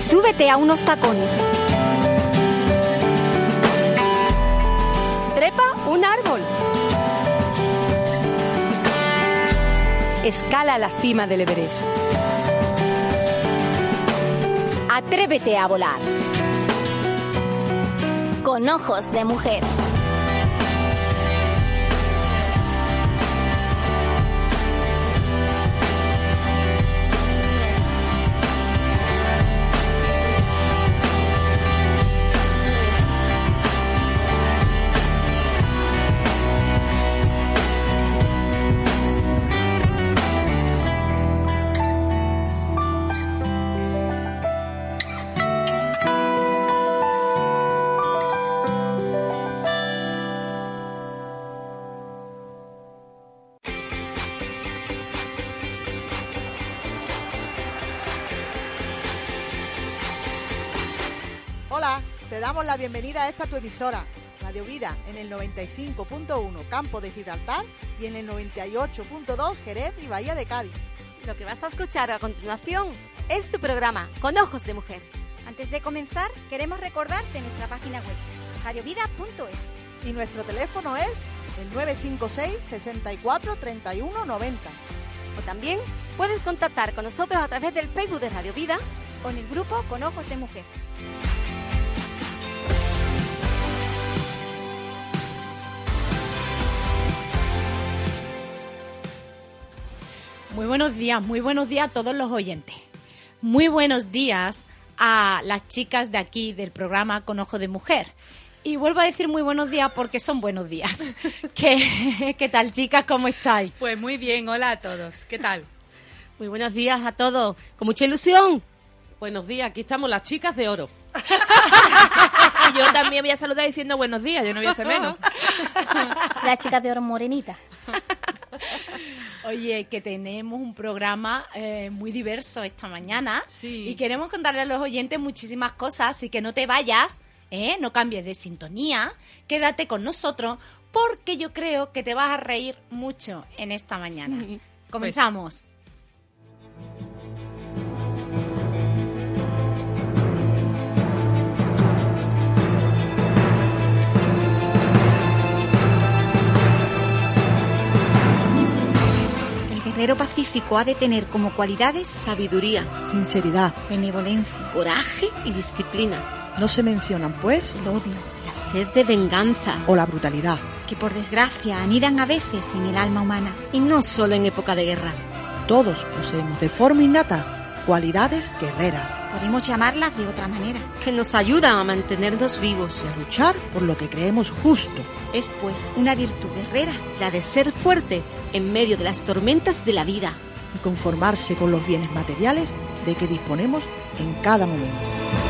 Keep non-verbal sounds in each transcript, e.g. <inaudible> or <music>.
Súbete a unos tacones. Trepa un árbol. Escala la cima del Everest. Atrévete a volar. Con ojos de mujer. Bienvenida a esta tu emisora, Radio Vida, en el 95.1 Campo de Gibraltar y en el 98.2 Jerez y Bahía de Cádiz. Lo que vas a escuchar a continuación es tu programa Con Ojos de Mujer. Antes de comenzar, queremos recordarte nuestra página web, radiovida.es. Y nuestro teléfono es el 956 64 31 90. O también puedes contactar con nosotros a través del Facebook de Radio Vida o en el grupo Con Ojos de Mujer. Muy buenos días, muy buenos días a todos los oyentes. Muy buenos días a las chicas de aquí del programa Con Ojo de Mujer. Y vuelvo a decir muy buenos días porque son buenos días. <laughs> ¿Qué, qué tal, chicas? ¿Cómo estáis? Pues muy bien, hola a todos. ¿Qué tal? Muy buenos días a todos. Con mucha ilusión. Buenos días, aquí estamos las chicas de oro. <laughs> Y yo también voy a saludar diciendo buenos días, yo no voy a ser menos. Las chicas de oro morenita. <laughs> Oye, que tenemos un programa eh, muy diverso esta mañana Sí. y queremos contarle a los oyentes muchísimas cosas, así que no te vayas, ¿eh? no cambies de sintonía, quédate con nosotros porque yo creo que te vas a reír mucho en esta mañana. <laughs> Comenzamos. El guerrero pacífico ha de tener como cualidades Sabiduría, Sinceridad. benevolencia, coraje y disciplina. No se mencionan, pues, el odio, La sed de venganza. o la brutalidad. que por desgracia anidan a veces en el alma humana. Y no solo en época de guerra. Todos poseemos de forma innata cualidades guerreras Podemos llamarlas de otra manera. Que nos ayudan a mantenernos vivos. y a luchar por lo que creemos justo. Es pues una virtud guerrera. La de ser fuerte en medio de las tormentas de la vida. y conformarse con los bienes materiales de que disponemos en cada momento.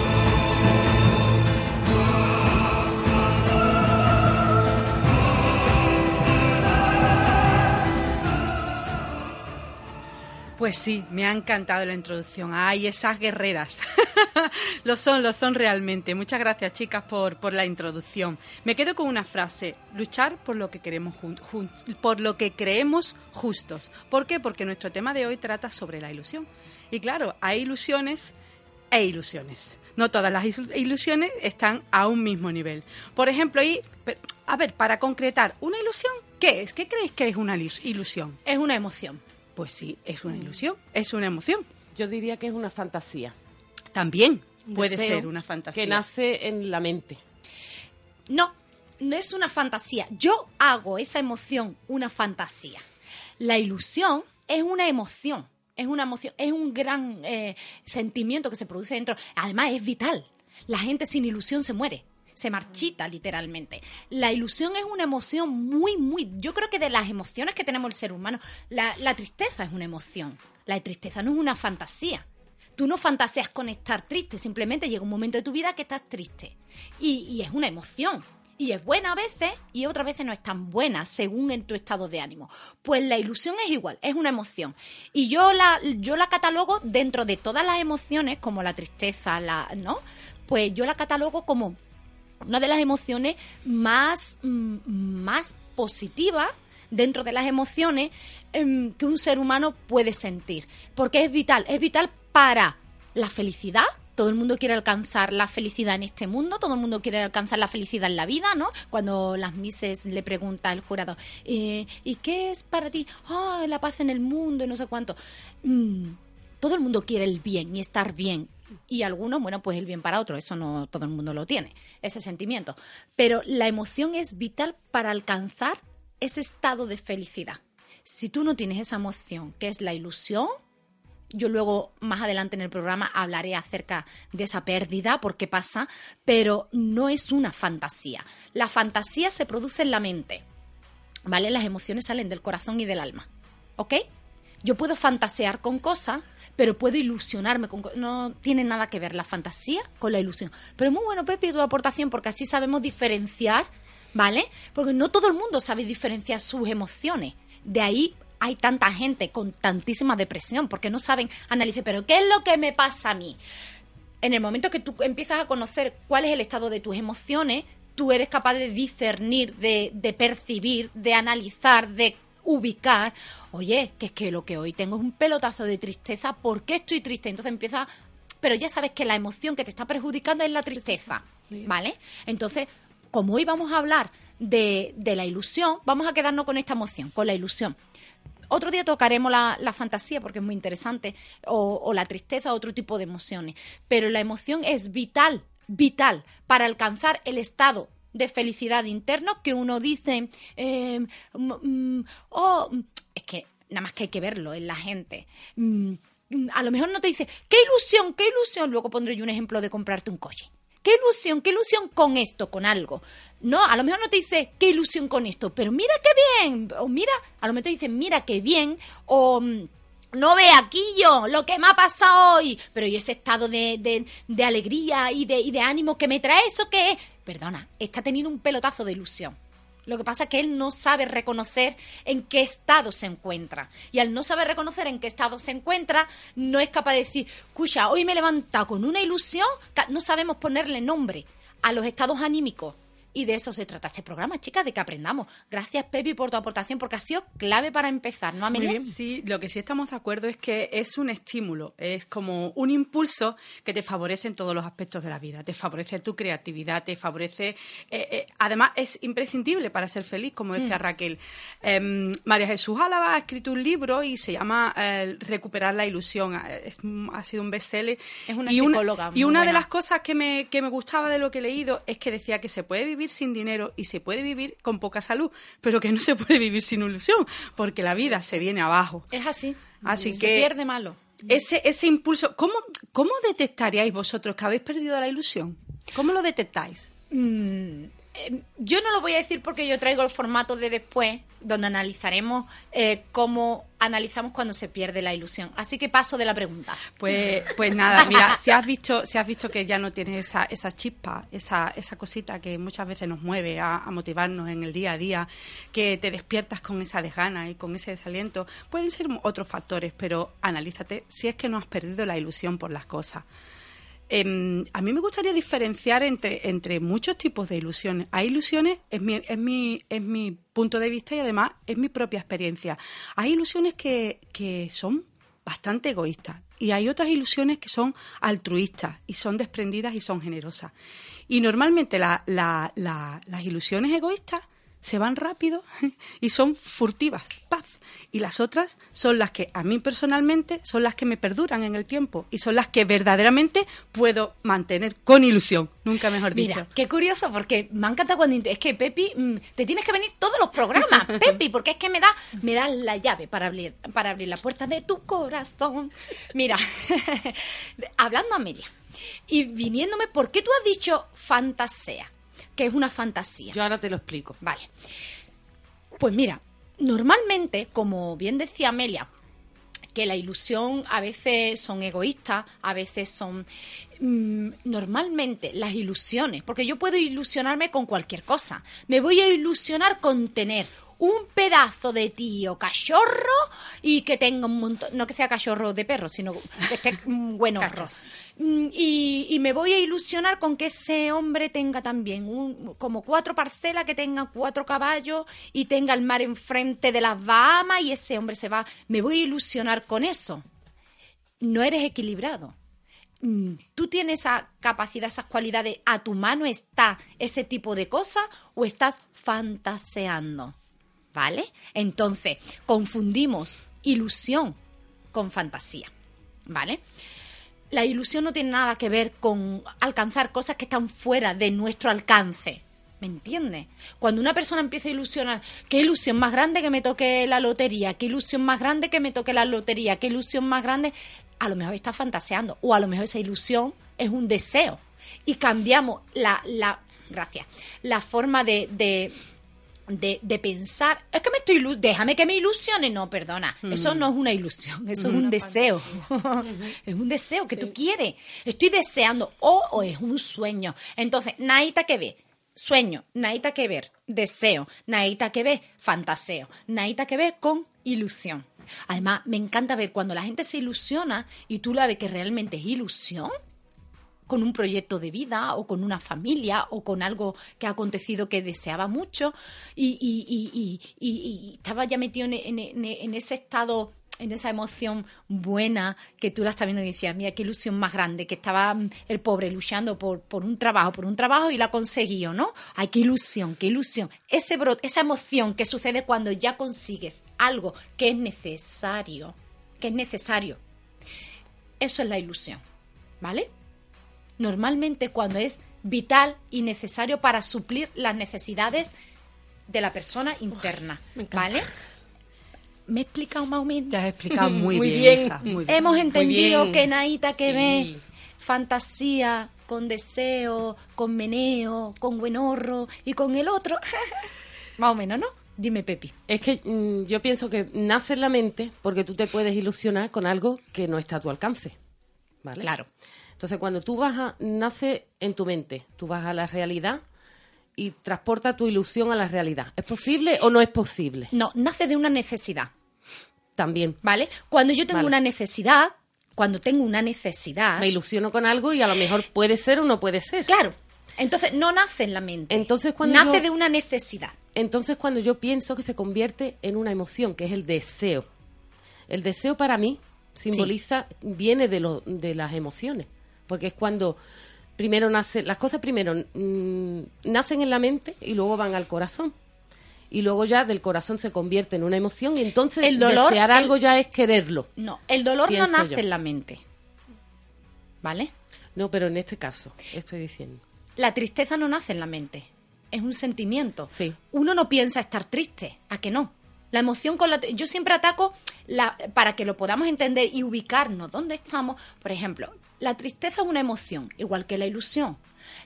Pues sí, me ha encantado la introducción. Ay, esas guerreras. <laughs> lo son, lo son realmente. Muchas gracias, chicas, por, por la introducción. Me quedo con una frase: luchar por lo que queremos por lo que creemos justos. ¿Por qué? Porque nuestro tema de hoy trata sobre la ilusión. Y claro, hay ilusiones e ilusiones. No todas las ilusiones están a un mismo nivel. Por ejemplo, pe- a ver, para concretar, ¿una ilusión qué es? ¿Qué creéis que es una ilus- ilusión? Es una emoción. Pues sí, es una ilusión, es una emoción. Yo diría que es una fantasía. También puede deseo ser una fantasía. Que nace en la mente. No, no es una fantasía. Yo hago esa emoción una fantasía. La ilusión es una emoción. Es una emoción, es un gran eh, sentimiento que se produce dentro. Además, es vital. La gente sin ilusión se muere. Se marchita literalmente. La ilusión es una emoción muy, muy. Yo creo que de las emociones que tenemos el ser humano, la, tristeza es una emoción. La tristeza no es una fantasía. Tú no fantaseas con estar triste, simplemente llega un momento de tu vida que estás triste. Y, y es una emoción. Y es buena a veces y otras veces no es tan buena según en tu estado de ánimo. Pues la ilusión es igual, es una emoción. Y yo la, yo la catalogo dentro de todas las emociones, como la tristeza, la, ¿no? Pues yo la catalogo como una de las emociones más, mm, más positivas dentro de las emociones em, que un ser humano puede sentir. Porque es vital, es vital para la felicidad todo el mundo quiere alcanzar la felicidad en este mundo, todo el mundo quiere alcanzar la felicidad en la vida, ¿no? Cuando las mises le pregunta al jurado, eh, ¿y qué es para ti? Ah, la paz en el mundo y no sé cuánto. Mm, todo el mundo quiere el bien y estar bien. Y algunos, bueno, pues el bien para otros, eso no todo el mundo lo tiene, ese sentimiento. Pero la emoción es vital para alcanzar ese estado de felicidad. Si tú no tienes esa emoción, que es la ilusión, yo luego más adelante en el programa hablaré acerca de esa pérdida, por qué pasa, pero no es una fantasía. La fantasía se produce en la mente, ¿vale? Las emociones salen del corazón y del alma, ¿ok? Yo puedo fantasear con cosas, pero puedo ilusionarme con co- no tiene nada que ver la fantasía con la ilusión. Pero muy bueno Pepe tu aportación porque así sabemos diferenciar, ¿vale? Porque no todo el mundo sabe diferenciar sus emociones. De ahí hay tanta gente con tantísima depresión porque no saben analizar, pero ¿qué es lo que me pasa a mí? En el momento que tú empiezas a conocer cuál es el estado de tus emociones, tú eres capaz de discernir, de, de percibir, de analizar, de ubicar. Oye, que es que lo que hoy tengo es un pelotazo de tristeza, ¿por qué estoy triste? Entonces empieza, pero ya sabes que la emoción que te está perjudicando es la tristeza, ¿vale? Entonces, como hoy vamos a hablar de, de la ilusión, vamos a quedarnos con esta emoción, con la ilusión. Otro día tocaremos la, la fantasía porque es muy interesante, o, o la tristeza, otro tipo de emociones. Pero la emoción es vital, vital, para alcanzar el estado de felicidad interno que uno dice, eh, mm, mm, oh, es que nada más que hay que verlo en la gente. Mm, a lo mejor no te dice, qué ilusión, qué ilusión. Luego pondré yo un ejemplo de comprarte un coche. Qué ilusión, qué ilusión con esto, con algo. No, a lo mejor no te dice qué ilusión con esto, pero mira qué bien. O mira, a lo mejor te dice mira qué bien. O no ve aquí yo lo que me ha pasado hoy. Pero y ese estado de, de- alegría y de, y de ánimo que me trae eso que es. Perdona, está teniendo un pelotazo de ilusión. Lo que pasa es que él no sabe reconocer en qué estado se encuentra. Y al no saber reconocer en qué estado se encuentra, no es capaz de decir, escucha, hoy me he levantado con una ilusión, no sabemos ponerle nombre a los estados anímicos. Y de eso se trata este programa, chicas, de que aprendamos. Gracias, Pepi, por tu aportación, porque ha sido clave para empezar, ¿no, Amelia? Sí, lo que sí estamos de acuerdo es que es un estímulo, es como un impulso que te favorece en todos los aspectos de la vida. Te favorece tu creatividad, te favorece. eh, eh, además, es imprescindible para ser feliz, como decía Mm. Raquel. Em, María Jesús Álava ha escrito un libro y se llama eh, Recuperar la ilusión. Es- ha sido un bestseller. Es una y psicóloga y muy una de las cosas que me, que me gustaba de lo que he leído es que decía que se puede vivir sin dinero y se puede vivir con poca salud, pero que no se puede vivir sin ilusión, porque la vida se viene abajo. Es así. Así se que- pierde malo. Ese, ese impulso, ¿cómo, ¿cómo detectaríais vosotros que habéis perdido la ilusión? ¿Cómo lo detectáis? Mm, eh, yo no lo voy a decir porque yo traigo el formato de después, donde analizaremos eh, cómo analizamos cuando se pierde la ilusión. Así que paso de la pregunta. Pues, pues nada, mira, si has visto, si has visto que ya no tienes esa, esa chispa, esa, esa cosita que muchas veces nos mueve a motivarnos en el día a día, que te despiertas con esa desgana y con ese desaliento, pueden ser otros factores, pero analízate si es que no has perdido la ilusión por las cosas. Em, a mí me gustaría diferenciar entre, entre muchos tipos de ilusiones. Hay ilusiones, es mi, es, mi, es mi punto de vista y además es mi propia experiencia. Hay ilusiones que, que son bastante egoístas y hay otras ilusiones que son altruistas y son desprendidas y son generosas. Y normalmente la- la- la- las ilusiones egoístas se van rápido <laughs> y son furtivas, paz. Y las otras son las que a mí personalmente son las que me perduran en el tiempo y son las que verdaderamente puedo mantener con ilusión, nunca mejor dicho. Mira, qué curioso, porque me encanta cuando... Es que, Pepi, mm, te tienes que venir todos los programas, <laughs> Pepi, porque es que me da, me da la llave para abrir, para abrir la puerta de tu corazón. Mira, <laughs> hablando a Amelia y viniéndome, ¿por qué tú has dicho fantasea? Que es una fantasía. Yo ahora te lo explico. Vale. Pues mira, normalmente, como bien decía Amelia, que la ilusión a veces son egoístas, a veces son... mm, normalmente las ilusiones, porque yo puedo ilusionarme con cualquier cosa, me voy a ilusionar con tener un pedazo de tío cachorro y que tenga un montón, no que sea cachorro de perro, sino que esté mm. Cachas. Mm, Y, y me voy a ilusionar con que ese hombre tenga también un, como cuatro parcelas, que tenga cuatro caballos y tenga el mar enfrente de las Bahamas y ese hombre se va. Me voy a ilusionar con eso. No eres equilibrado. mm, ¿tú tienes esa capacidad, esas cualidades, a tu mano está ese tipo de cosas o estás fantaseando? ¿Vale? Entonces, confundimos ilusión con fantasía. ¿Vale? La ilusión no tiene nada que ver con alcanzar cosas que están fuera de nuestro alcance. ¿Me entiendes? Cuando una persona empieza a ilusionar, qué ilusión más grande que me toque la lotería, qué ilusión más grande que me toque la lotería, qué ilusión más grande, a lo mejor está fantaseando, o a lo mejor esa ilusión es un deseo. Y cambiamos la, la gracias, la forma de, de, de, de pensar, es que me estoy ilu- déjame que me ilusione, no, perdona, eso no es una ilusión, eso es un deseo, <laughs> es un deseo que tú quieres, estoy deseando, o, o es un sueño. Entonces, nadita que ve, sueño, nadita que ver, deseo, nadita que ver, fantaseo, nadita que ver con ilusión. Además, me encanta ver cuando la gente se ilusiona y tú la ves que realmente es ilusión, con un proyecto de vida o con una familia o con algo que ha acontecido que deseaba mucho y, estaba ya metido en, en- ese estado en esa emoción buena que tú la estás viendo y decías, mira qué ilusión más grande, que estaba mm, el pobre luchando por, un trabajo, por un trabajo y la ha conseguido, ¿no? Ay, qué ilusión, qué ilusión. Ese brote, esa emoción que sucede cuando ya consigues algo que es necesario, que es necesario. Eso es la ilusión, ¿vale? Normalmente cuando es vital y necesario para suplir las necesidades de la persona interna, ¿vale? ¿Me he explicado más o menos? Te has explicado muy, Muy bien. bien. hija, muy bien. Hemos Muy entendido bien. que Naita que Sí. ve fantasía con deseo, con meneo, con buenorro y con el otro. <laughs> más o menos, ¿no? Dime, Pepi. Es que mm, yo pienso que nace en la mente porque tú te puedes ilusionar con algo que no está a tu alcance. ¿Vale? Claro. Entonces, cuando tú vas a. nace en tu mente, tú vas a la realidad y transporta tu ilusión a la realidad. ¿Es posible o no es posible? No, nace de una necesidad. También. ¿Vale? Cuando yo tengo Vale. una necesidad, cuando tengo una necesidad, Me ilusiono con algo y a lo mejor puede ser o no puede ser. claro, entonces no nace en la mente. Entonces, cuando nace yo- de una necesidad. Entonces, cuando yo pienso que se convierte en una emoción, que es el deseo. El deseo para mí simboliza, viene de, lo, de las emociones. Porque es cuando primero nace, las cosas primero mm, nacen en la mente y luego van al corazón. Y luego ya del corazón se convierte en una emoción y entonces El dolor, desear el- algo ya es quererlo. No, el dolor no nace yo. en la mente. ¿Vale? No, pero en este caso, estoy diciendo. La tristeza no nace en la mente. Es un sentimiento. Sí. Uno no piensa estar triste. ¿A que no? La emoción con la... Yo siempre ataco la, para que lo podamos entender y ubicarnos dónde estamos. Por ejemplo, la tristeza es una emoción, igual que la ilusión.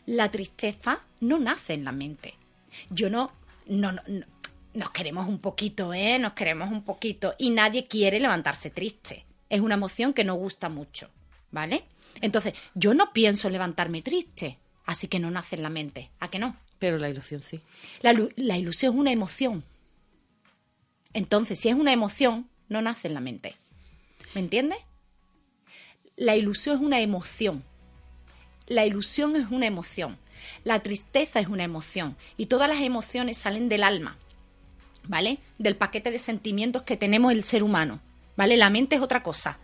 La tristeza no nace en la mente. Yo no... no, no, no- nos queremos un poquito, ¿eh? Nos queremos un poquito. Y nadie quiere levantarse triste. Es una emoción que no gusta mucho. ¿Vale? Entonces, yo no pienso levantarme triste. Así que no nace en la mente. ¿A que no? Pero la ilusión sí. La, la ilusión es una emoción. Entonces, si es una emoción, no nace en la mente. ¿Me entiendes? La ilusión es una emoción. La ilusión es una emoción. La tristeza es una emoción. Y todas las emociones salen del alma. ¿Vale? Del paquete de sentimientos que tenemos el ser humano. ¿Vale? La mente es otra cosa.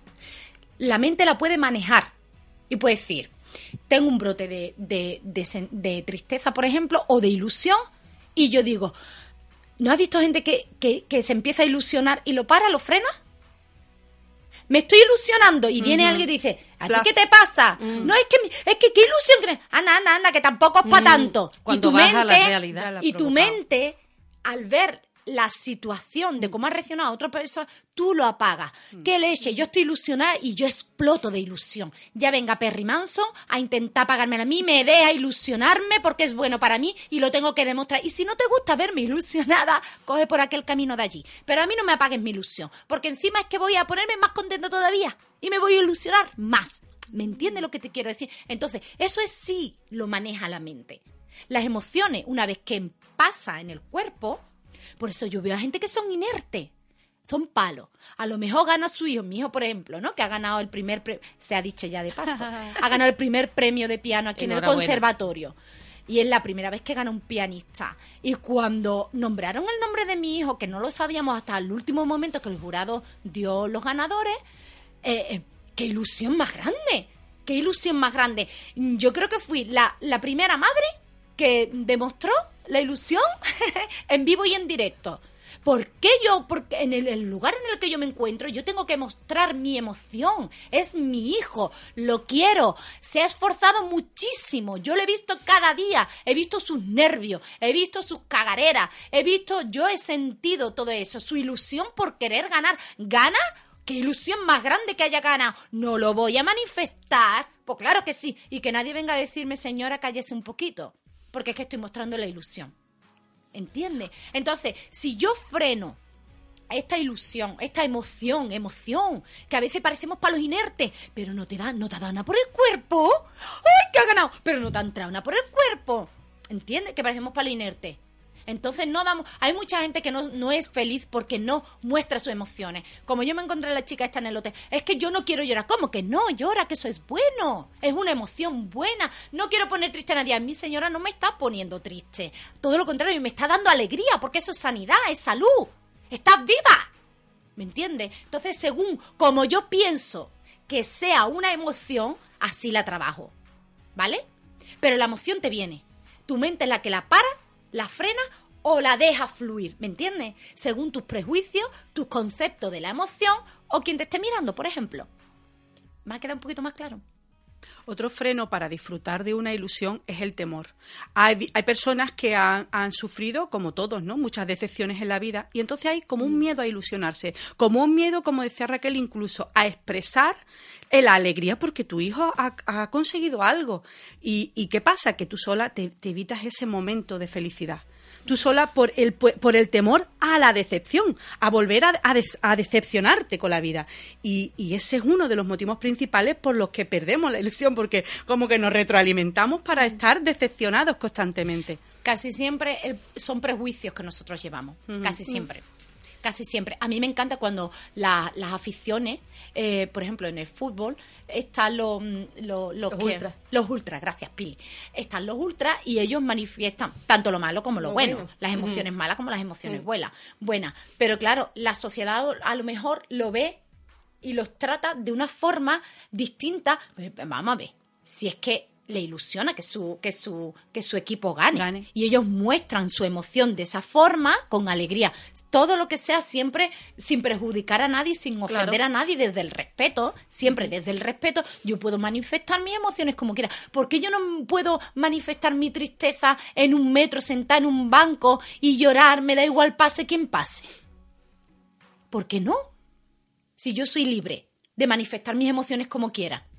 La mente la puede manejar. Y puede decir, tengo un brote de, de- tristeza, por ejemplo, o de ilusión, y yo digo, ¿no has visto gente que- que se empieza a ilusionar y lo para, lo frena? Me estoy ilusionando y viene alguien y dice, ¿a ti qué te pasa? No, es que, es que qué ilusión crees. Anda, anda, anda, que tampoco es para Mm, tanto. cuando y tu vas a la mente, realidad. La has y tu mente, al ver la situación de cómo ha reaccionado otra persona, tú lo apagas. ¿Qué leche? Yo estoy ilusionada y yo exploto de ilusión. Ya venga Perry Manson a intentar pagármela a mí, me deja ilusionarme porque es bueno para mí y lo tengo que demostrar. Y si no te gusta verme ilusionada, coge por aquel camino de allí. Pero a mí no me apagues mi ilusión, porque encima es que voy a ponerme más contenta todavía y me voy a ilusionar más. ¿Me entiendes lo que te quiero decir? Entonces, eso es sí lo maneja la mente. Las emociones, una vez que pasa en el cuerpo, por eso yo veo a gente que son inertes, son palos. A lo mejor gana su hijo, mi hijo, por ejemplo, ¿no? Que ha ganado el primer, pre- se ha dicho ya de paso, ha ganado el primer premio de piano aquí en el conservatorio. Y es la primera vez que gana un pianista. Y cuando nombraron el nombre de mi hijo, que no lo sabíamos hasta el último momento que el jurado dio los ganadores, eh, eh, qué ilusión más grande. qué ilusión más grande. Yo creo que fui la, la primera madre que demostró la ilusión <laughs> en vivo y en directo. ¿Por qué yo, porque en el, lugar en el que yo me encuentro, yo tengo que mostrar mi emoción? Es mi hijo, lo quiero, se ha esforzado muchísimo, yo lo he visto cada día, he visto sus nervios, he visto sus cagareras, he visto, yo he sentido todo eso, su ilusión por querer ganar. ¿Gana? ¿Qué ilusión más grande que haya ganado? ¿No lo voy a manifestar? Pues claro que sí. Y que nadie venga a decirme, señora, cállese un poquito. Porque es que estoy mostrando la ilusión. ¿Entiendes? Entonces, si yo freno esta ilusión, esta emoción, emoción, que a veces parecemos palos inertes, pero no te da, no te da nada por el cuerpo. ¡Ay, que ha ganado! Pero no te ha entrado nada por el cuerpo. ¿Entiendes? Que parecemos palos inertes. Entonces no damos, hay mucha gente que no, es feliz porque no muestra sus emociones. Como yo me encontré a la chica esta en el hotel, es que yo no quiero llorar. ¿Cómo que no? Llora, que eso es bueno. Es una emoción buena. No quiero poner triste a nadie. A mi señora no me está poniendo triste. Todo lo contrario, me está dando alegría porque eso es sanidad, es salud. Estás viva. ¿Me entiendes? Entonces, según como yo pienso que sea una emoción, así la trabajo. ¿Vale? Pero la emoción te viene. Tu mente es la que la para, la frena o la deja fluir, ¿me entiendes? Según tus prejuicios, tus conceptos de la emoción o quien te esté mirando, por ejemplo. ¿Me ha quedado un poquito más claro? Otro freno para disfrutar de una ilusión es el temor. Hay, hay personas que han, han, sufrido, como todos, ¿no? Muchas decepciones en la vida y entonces hay como un mm. miedo a ilusionarse, como un miedo, como decía Raquel, incluso a expresar la alegría porque tu hijo ha, conseguido algo. Y, qué pasa? Que tú sola te evitas ese momento de felicidad tú sola por el, por el temor a la decepción, a volver a, decepcionarte con la vida. Y, ese es uno de los motivos principales por los que perdemos la ilusión, porque como que nos retroalimentamos para estar decepcionados constantemente. Casi siempre son prejuicios que nosotros llevamos, casi siempre casi siempre. A mí me encanta cuando las aficiones, eh, por ejemplo, en el fútbol, están los, mm, los, los, ultras. Los ultras, gracias, Pili. Están los ultras y ellos manifiestan tanto lo malo como lo, bueno, las emociones malas como las emociones buenas. Buenas. Pero claro, la sociedad a lo mejor lo ve y los trata de una forma distinta. Pues, vamos a ver, si es que le ilusiona que su, que su, que su equipo gane. Y ellos muestran su emoción de esa forma, con alegría. Todo lo que sea siempre sin perjudicar a nadie, sin ofender a nadie, desde el respeto, siempre desde el respeto, yo puedo manifestar mis emociones como quiera. ¿Por qué yo no puedo manifestar mi tristeza en un metro, sentada en un banco y llorar? Me da igual pase quien pase. ¿Por qué no? Si yo soy libre de manifestar mis emociones como quiera.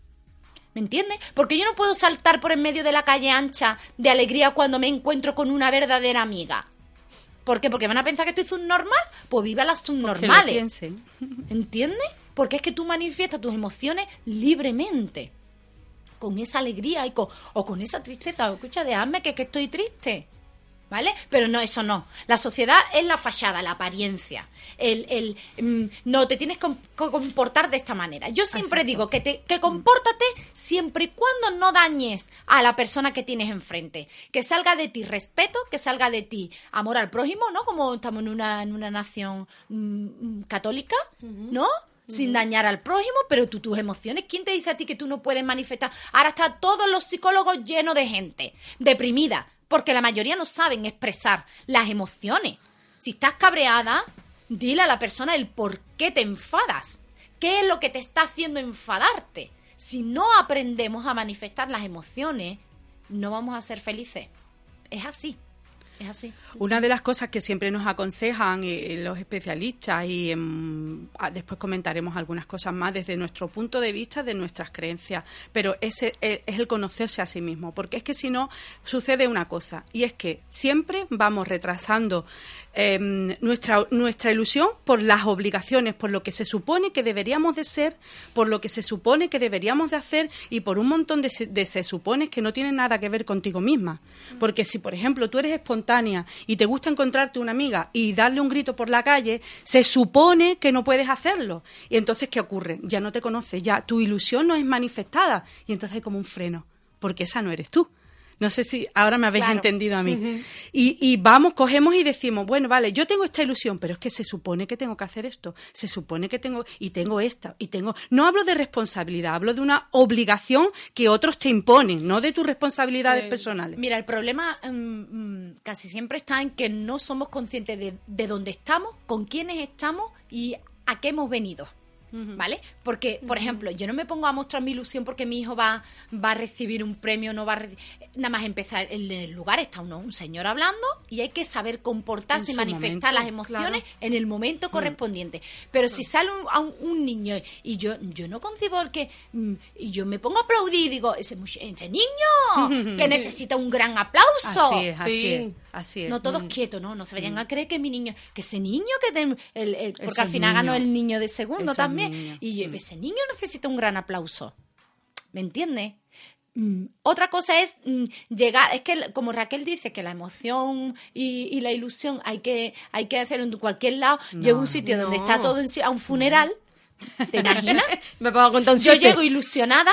¿Me entiendes? Porque yo no puedo saltar por en medio de la calle ancha de alegría cuando me encuentro con una verdadera amiga. ¿Por qué? Porque van a pensar que estoy subnormal. Pues viva las subnormales. ¿Entiendes? Porque es que tú manifiestas tus emociones libremente. Con esa alegría y con, o con esa tristeza. Escucha, déjame que, que estoy triste. ¿Vale? Pero no, eso no. La sociedad es la fachada, la apariencia. El, el mm, no, te tienes que comportar de esta manera. Yo siempre digo que, te, que compórtate siempre y cuando no dañes a la persona que tienes enfrente. Que salga de ti respeto, que salga de ti amor al prójimo, ¿no? Como estamos en una, en una nación mm, católica, ¿no? sin dañar al prójimo, pero tú tus emociones, ¿quién te dice a ti que tú no puedes manifestar? Ahora está todos los psicólogos llenos de gente deprimida, porque la mayoría no saben expresar las emociones. Si estás cabreada, dile a la persona el por qué te enfadas. ¿Qué es lo que te está haciendo enfadarte? Si no aprendemos a manifestar las emociones, no vamos a ser felices. Es así. Es. Una de las cosas que siempre nos aconsejan eh, los especialistas y ah, después comentaremos algunas cosas más desde nuestro punto de vista, de nuestras creencias, pero ese eh, es el conocerse a sí mismo, porque es que si no sucede una cosa y es que siempre vamos retrasando Em, nuestra, nuestra ilusión por las obligaciones, por lo que se supone que deberíamos de ser, por lo que se supone que deberíamos de hacer y por un montón de se, de se supone que no tienen nada que ver contigo misma. Porque si, por ejemplo, tú eres espontánea y te gusta encontrarte una amiga y darle un grito por la calle, se supone que no puedes hacerlo. Y entonces, ¿qué ocurre? Ya no te conoces, ya tu ilusión no es manifestada y entonces hay como un freno, porque esa no eres tú No sé si ahora me habéis entendido a mí. y, y vamos, cogemos y decimos, bueno, vale, yo tengo esta ilusión, pero es que se supone que tengo que hacer esto, se supone que tengo, y tengo esta, y tengo. No hablo de responsabilidad, hablo de una obligación que otros te imponen, no de tus responsabilidades personales. Mira, el problema mm, mm, casi siempre está en que no somos conscientes de, de dónde estamos, con quiénes estamos y a qué hemos venido. ¿Vale? Porque, por ejemplo, yo no me pongo a mostrar mi ilusión porque mi hijo va, va a recibir un premio, no va a Nada más empezar, en el lugar está uno, un señor hablando y hay que saber comportarse y manifestar momento, las emociones en el momento correspondiente. Pero si sale un, a un, un niño y yo yo no concibo el que... mm, Y yo me pongo a aplaudir y digo, ese, ese niño <laughs> que necesita un gran aplauso. Así es, así Sí. es, así es. No todos quietos, ¿no? No se vayan a creer que mi niño, que ese niño que ten- el, el- porque al final ganó el niño de segundo también. Y Mm. ese niño necesita un gran aplauso. ¿Me entiendes? Mm, Otra cosa es mm, llegar, es que como Raquel dice que la emoción y, y la ilusión hay que, hay que hacerlo en cualquier lado. Llego a un sitio donde no. está todo en si- a un funeral, ¿te imaginas? <laughs> Me pongo a contar un Yo llego ilusionada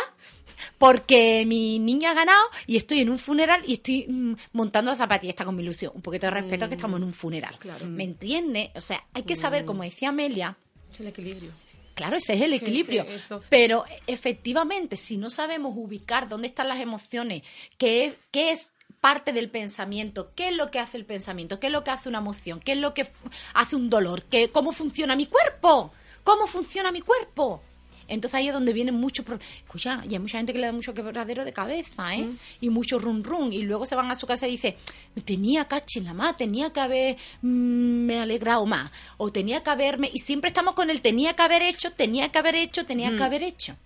porque mi niño ha ganado y estoy en un funeral y estoy mm, montando la zapatilla. Está con mi ilusión. Un poquito de respeto que estamos en un funeral. ¿Me entiendes? O sea, hay que saber, como decía Amelia, El equilibrio. Claro, ese es el equilibrio. entonces- Pero efectivamente, si no sabemos ubicar dónde están las emociones, qué es, qué es parte del pensamiento, qué es lo que hace el pensamiento, qué es lo que hace una emoción, qué es lo que hace un dolor, qué, cómo funciona mi cuerpo, cómo funciona mi cuerpo. Entonces ahí es donde vienen muchos problemas. Escucha, y hay mucha gente que le da mucho quebradero de cabeza, ¿eh? Y mucho run run. Y luego se van a su casa y dicen, tenía cachi la más, tenía que haber mm, me alegrado más. O tenía que haberme. Y siempre estamos con el tenía que haber hecho, tenía que haber hecho, tenía que haber hecho.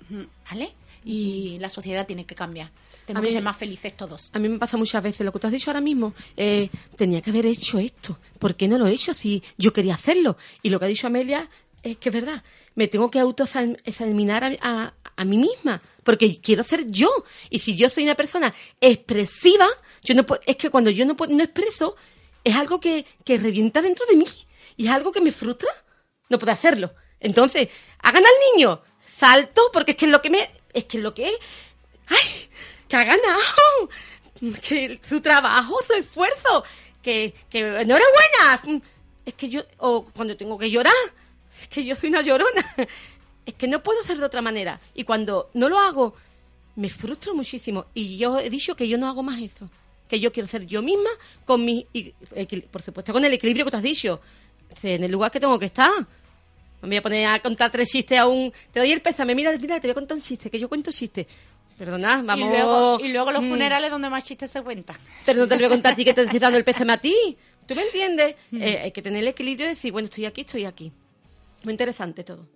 ¿Vale? Y la sociedad tiene que cambiar. Tenemos A mí- que ser más felices todos. A mí me pasa muchas veces lo que tú has dicho ahora mismo. eh, tenía que haber hecho esto. ¿Por qué no lo he hecho si yo quería hacerlo? Y lo que ha dicho Amelia es que es verdad. Me tengo que autoexaminar a, a, mí misma. Porque quiero ser yo. Y si yo soy una persona expresiva, yo no es que cuando yo no, no expreso, es algo que, que revienta dentro de mí. Y es algo que me frustra. No puedo hacerlo. Entonces, hagan al niño. Salto, porque es que es lo que me. Es que es lo que. ¡Ay! ¡Que ha ganado! Que su trabajo, su esfuerzo. Que, que enhorabuena. Es que yo. O cuando tengo que llorar. Es que yo soy una llorona. <laughs> Es que no puedo hacer de otra manera. Y cuando no lo hago, me frustro muchísimo. Y yo he dicho que yo no hago más eso. Que yo quiero ser yo misma con mi. y- por supuesto, con el equilibrio que tú has dicho. En el lugar que tengo que estar. No me voy a poner a contar tres chistes aún. Te doy el pésame, mira, mira, te voy a contar un chiste, que yo cuento chistes. Perdona, vamos. Y luego, y luego los Mm, funerales donde más chistes se cuentan. Pero no te lo voy a contar a ti que te estoy dando el pésame a ti. ¿Tú me entiendes? Mm. Eh, hay que tener el equilibrio y decir, bueno, estoy aquí, estoy aquí. Muy interesante todo.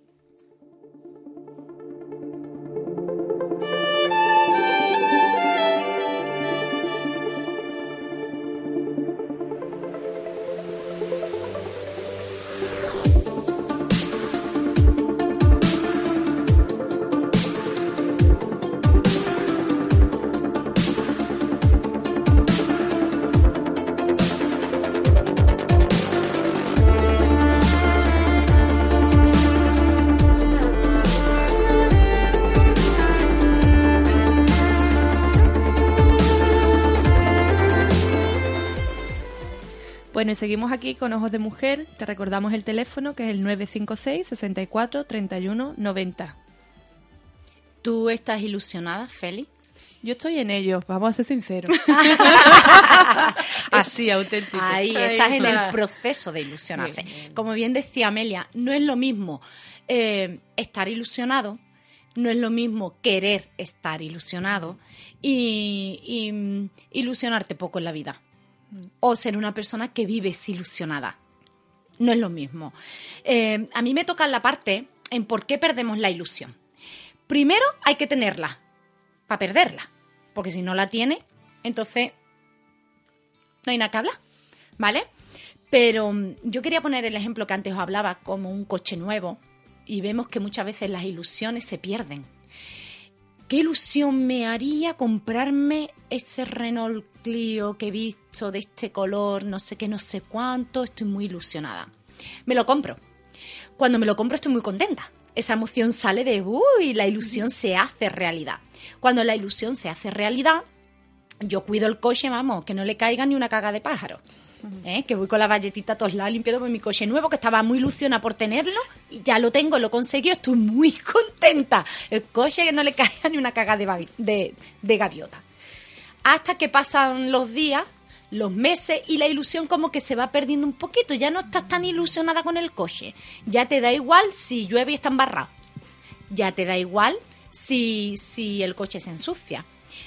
Bueno, y seguimos aquí con Ojos de Mujer. Te recordamos el teléfono que es el 956 64 31 90. ¿Tú estás ilusionada, Feli? Yo estoy en ello, vamos a ser sinceros. <laughs> Así, auténtico. Ahí estás en el proceso de ilusionarse. Como bien decía Amelia, no es lo mismo eh, estar ilusionado, no es lo mismo querer estar ilusionado y, y, mm, ilusionarte poco en la vida. O ser una persona que vives ilusionada. No es lo mismo. Eh, a mí me toca la parte en por qué perdemos la ilusión. Primero hay que tenerla para perderla. Porque si no la tiene, entonces no hay nada que hablar, ¿vale? Pero mm, yo quería poner el ejemplo que antes os hablaba, como un coche nuevo, y vemos que muchas veces las ilusiones se pierden. ¿Qué ilusión me haría comprarme ese Renault Clio que he visto de este color, no sé qué, no sé cuánto? Estoy muy ilusionada. Me lo compro. Cuando me lo compro estoy muy contenta. Esa emoción sale de, uy, la ilusión se hace realidad. Cuando la ilusión se hace realidad, yo cuido el coche, vamos, que no le caiga ni una caga de pájaro. ¿Eh? Que voy con la valletita a todos lados limpiando mi coche nuevo, que estaba muy ilusionada por tenerlo, y ya lo tengo, lo conseguí, estoy muy <laughs> contenta. El coche que no le caiga ni una caga de, de, de gaviota. Hasta que pasan los días, los meses, y la ilusión como que se va perdiendo un poquito. Ya no estás tan ilusionada con el coche. Ya te da igual si llueve y está embarrado ya te da igual si, si el coche se ensucia.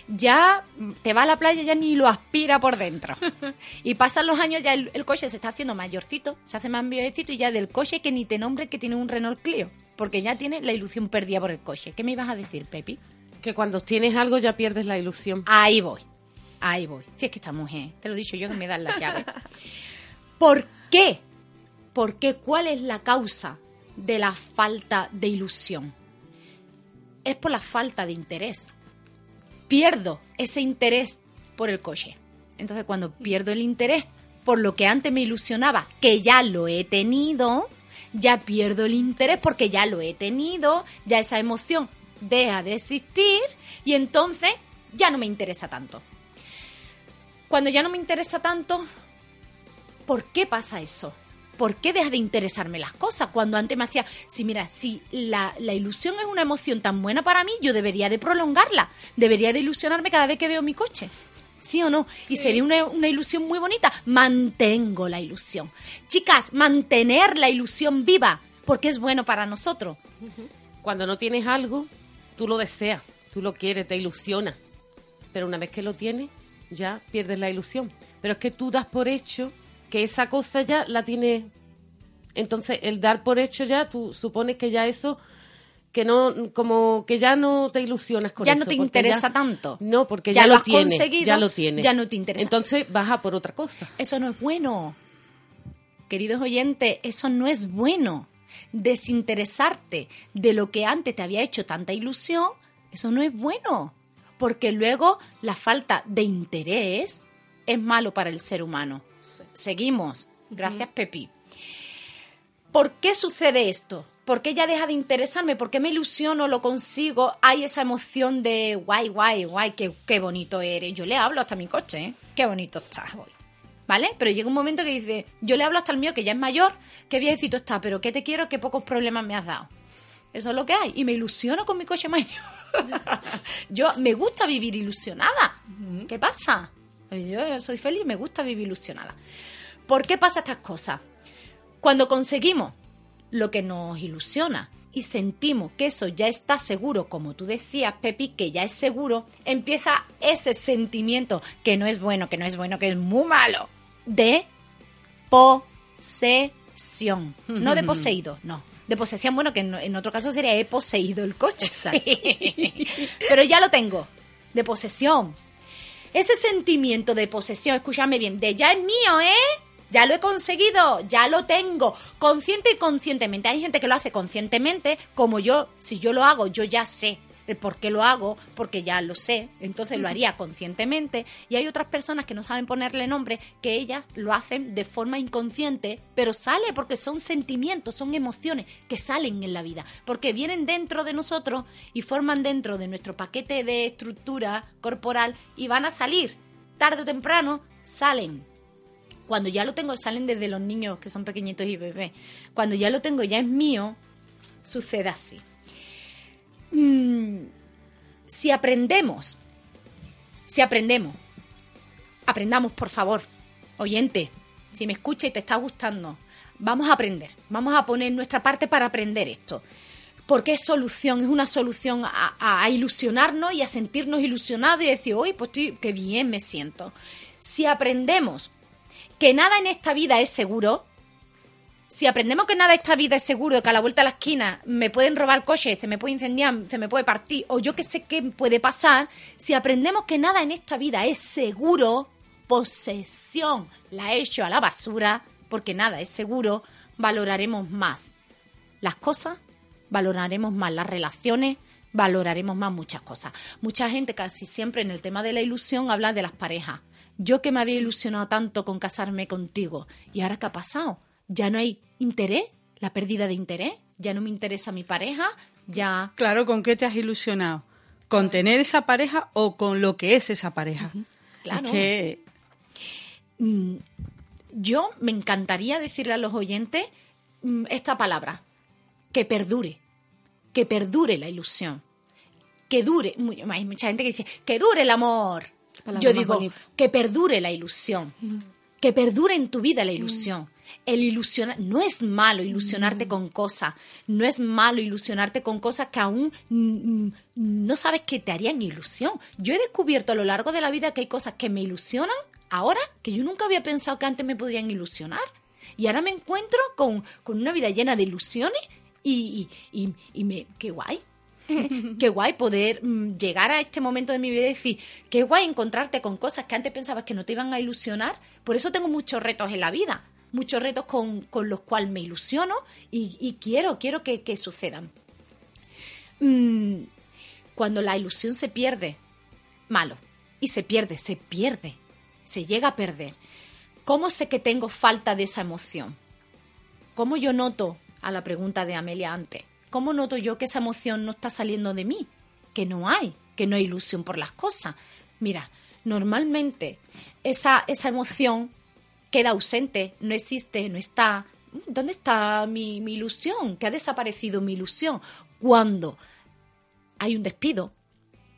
Ya te va a la playa, ya ni lo aspira por dentro. <laughs> Y pasan los años, ya el, el coche se está haciendo mayorcito, se hace más viejecito y ya del coche que ni te nombre que tiene un Renault Clio. Porque ya tiene la ilusión perdida por el coche. ¿Qué me ibas a decir, Pepi? Que cuando tienes algo ya pierdes la ilusión. Ahí voy. Ahí voy. Si es que esta mujer, te lo he dicho yo que me dan las llaves. ¿Por qué? ¿Por qué? ¿Cuál es la causa de la falta de ilusión? Es por la falta de interés. Pierdo ese interés por el coche. Entonces, cuando pierdo el interés por lo que antes me ilusionaba, que ya lo he tenido, ya pierdo el interés porque ya lo he tenido, ya esa emoción deja de existir y entonces ya no me interesa tanto. Cuando ya no me interesa tanto, ¿por qué pasa eso? ¿Por qué deja de interesarme las cosas? Cuando antes me hacía, si mira, si la, la ilusión es una emoción tan buena para mí, yo debería de prolongarla, debería de ilusionarme cada vez que veo mi coche. ¿Sí o no? Y sería una, una ilusión muy bonita. Mantengo la ilusión. Chicas, mantener la ilusión viva, porque es bueno para nosotros. Cuando no tienes algo, tú lo deseas, tú lo quieres, te ilusiona. Pero una vez que lo tienes, ya pierdes la ilusión. Pero es que tú das por hecho que esa cosa ya la tienes. Entonces, el dar por hecho ya, tú supones que ya eso, que no, como que ya no te ilusionas con Ya eso. no te interesa ya- tanto. No, porque Ya lo, has tienes. conseguido, ya lo tienes. ya no te interesa. Entonces vas a por otra cosa. Eso no es bueno. Queridos oyentes, eso no es bueno. Desinteresarte de lo que antes te había hecho tanta ilusión, eso no es bueno. Porque luego la falta de interés es malo para el ser humano. Seguimos. Gracias, Pepi. ¿Por qué sucede esto? ¿Por qué ya deja de interesarme? ¿Por qué me ilusiono, lo consigo? Hay esa emoción de guay, guay, guay, qué, qué bonito eres. Yo le hablo hasta mi coche, ¿eh? Qué bonito estás hoy. ¿Vale? Pero llega un momento que dice, yo le hablo hasta el mío, que ya es mayor, qué viejecito está, pero qué te quiero, qué pocos problemas me has dado. Eso es lo que hay. Y me ilusiono con mi coche mayor. <laughs> yo me gusta vivir ilusionada. ¿Qué pasa? Yo soy feliz, me gusta vivir ilusionada. ¿Por qué pasa estas cosas? Cuando conseguimos lo que nos ilusiona y sentimos que eso ya está seguro, como tú decías, Pepi, que ya es seguro, empieza ese sentimiento que no es bueno, que no es bueno, que es muy malo, de posesión. No de <laughs> poseído, no. De posesión, bueno, que en, otro caso sería he poseído el coche. <laughs> Pero ya lo tengo. De posesión. Ese sentimiento de posesión, escúchame bien, de ya es mío, ¿eh? Ya lo he conseguido, ya lo tengo, consciente y conscientemente. Hay gente que lo hace conscientemente, como yo, si yo lo hago, yo ya sé el por qué lo hago, porque ya lo sé, entonces lo haría conscientemente. Y hay otras personas que no saben ponerle nombre, que ellas lo hacen de forma inconsciente, pero sale porque son sentimientos, son emociones que salen en la vida, porque vienen dentro de nosotros y forman dentro de nuestro paquete de estructura corporal y van a salir. Tarde o temprano salen cuando ya lo tengo, salen desde los niños que son pequeñitos y bebés. Cuando ya lo tengo, ya es mío, sucede así. Mm, si aprendemos, si aprendemos, aprendamos por favor, oyente, si me escucha y te está gustando, vamos a aprender, vamos a poner nuestra parte para aprender esto. Porque es solución, es una solución a, ilusionarnos y a sentirnos ilusionados y decir, uy, pues estoy, qué bien me siento. Si aprendemos que nada en esta vida es seguro, si aprendemos que nada en esta vida es seguro, que a la vuelta de la esquina me pueden robar coches, se me puede incendiar, se me puede partir, o yo que sé qué puede pasar, si aprendemos que nada en esta vida es seguro, posesión la he hecho a la basura, porque nada es seguro, valoraremos más las cosas, valoraremos más las relaciones, valoraremos más muchas cosas. Mucha gente casi siempre en el tema de la ilusión habla de las parejas. Yo que me había ilusionado tanto con casarme contigo, ¿y ahora qué ha pasado? Ya no hay interés, la pérdida de interés, ya no me interesa mi pareja, ya... Claro, ¿con qué te has ilusionado? ¿Con tener esa pareja o con lo que es esa pareja? Claro. Es que Mm, yo me encantaría decirle a los oyentes mm, esta palabra, que perdure, que perdure la ilusión, que dure, hay mucha gente que dice, que dure el amor. Yo digo, bonita. que perdure la ilusión, que perdure en tu vida la ilusión. El ilusionar, no es malo ilusionarte con cosas, no es malo ilusionarte con cosas que aún mm, mm, no sabes que te harían ilusión. Yo he descubierto a lo largo de la vida que hay cosas que me ilusionan ahora que yo nunca había pensado que antes me podrían ilusionar. Y ahora me encuentro con, con una vida llena de ilusiones y, y, y- y me, qué guay. <laughs> qué guay poder mm, llegar a este momento de mi vida y decir, qué guay encontrarte con cosas que antes pensabas que no te iban a ilusionar. Por eso tengo muchos retos en la vida, muchos retos con, con los cuales me ilusiono y, y quiero, quiero que, que sucedan. Mm, cuando la ilusión se pierde, malo. Y se pierde, se pierde, se llega a perder. ¿Cómo sé que tengo falta de esa emoción? ¿Cómo yo noto, a la pregunta de Amelia antes, cómo noto yo que esa emoción no está saliendo de mí? Que no hay, que no hay ilusión por las cosas. Mira, normalmente esa, esa emoción queda ausente, no existe, no está. ¿Dónde está mi, mi ilusión? ¿Que ha desaparecido mi ilusión? Cuando hay un despido,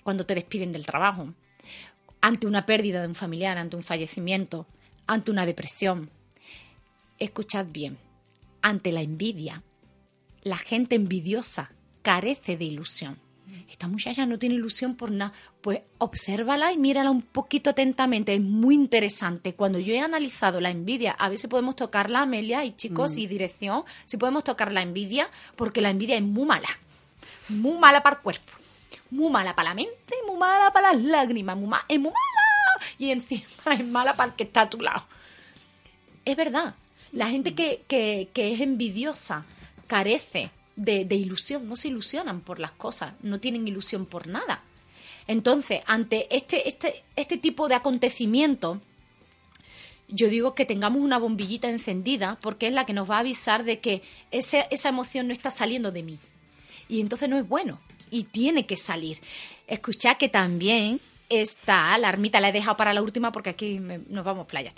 cuando te despiden del trabajo, ante una pérdida de un familiar, ante un fallecimiento, ante una depresión. Escuchad bien, ante la envidia, la gente envidiosa carece de ilusión. Esta muchacha no tiene ilusión por nada. Pues obsérvala y mírala un poquito atentamente. Es muy interesante. Cuando yo he analizado la envidia, a veces podemos tocarla, Amelia y chicos, y dirección, si podemos tocar la envidia, porque la envidia es muy mala. Muy mala para el cuerpo. Muy mala para la mente, muy mala para las lágrimas. Muy ma- es muy mala. Y encima <laughs> es mala para el que está a tu lado. Es verdad. La gente que, que- que es envidiosa carece de, ilusión, no se ilusionan por las cosas, no tienen ilusión por nada. Entonces, ante este, este, este tipo de acontecimiento, yo digo que tengamos una bombillita encendida porque es la que nos va a avisar de que ese- esa emoción no está saliendo de mí. Y entonces no es bueno. Y tiene que salir. Escuchad que también está, la ermita la he dejado para la última porque aquí nos vamos playa.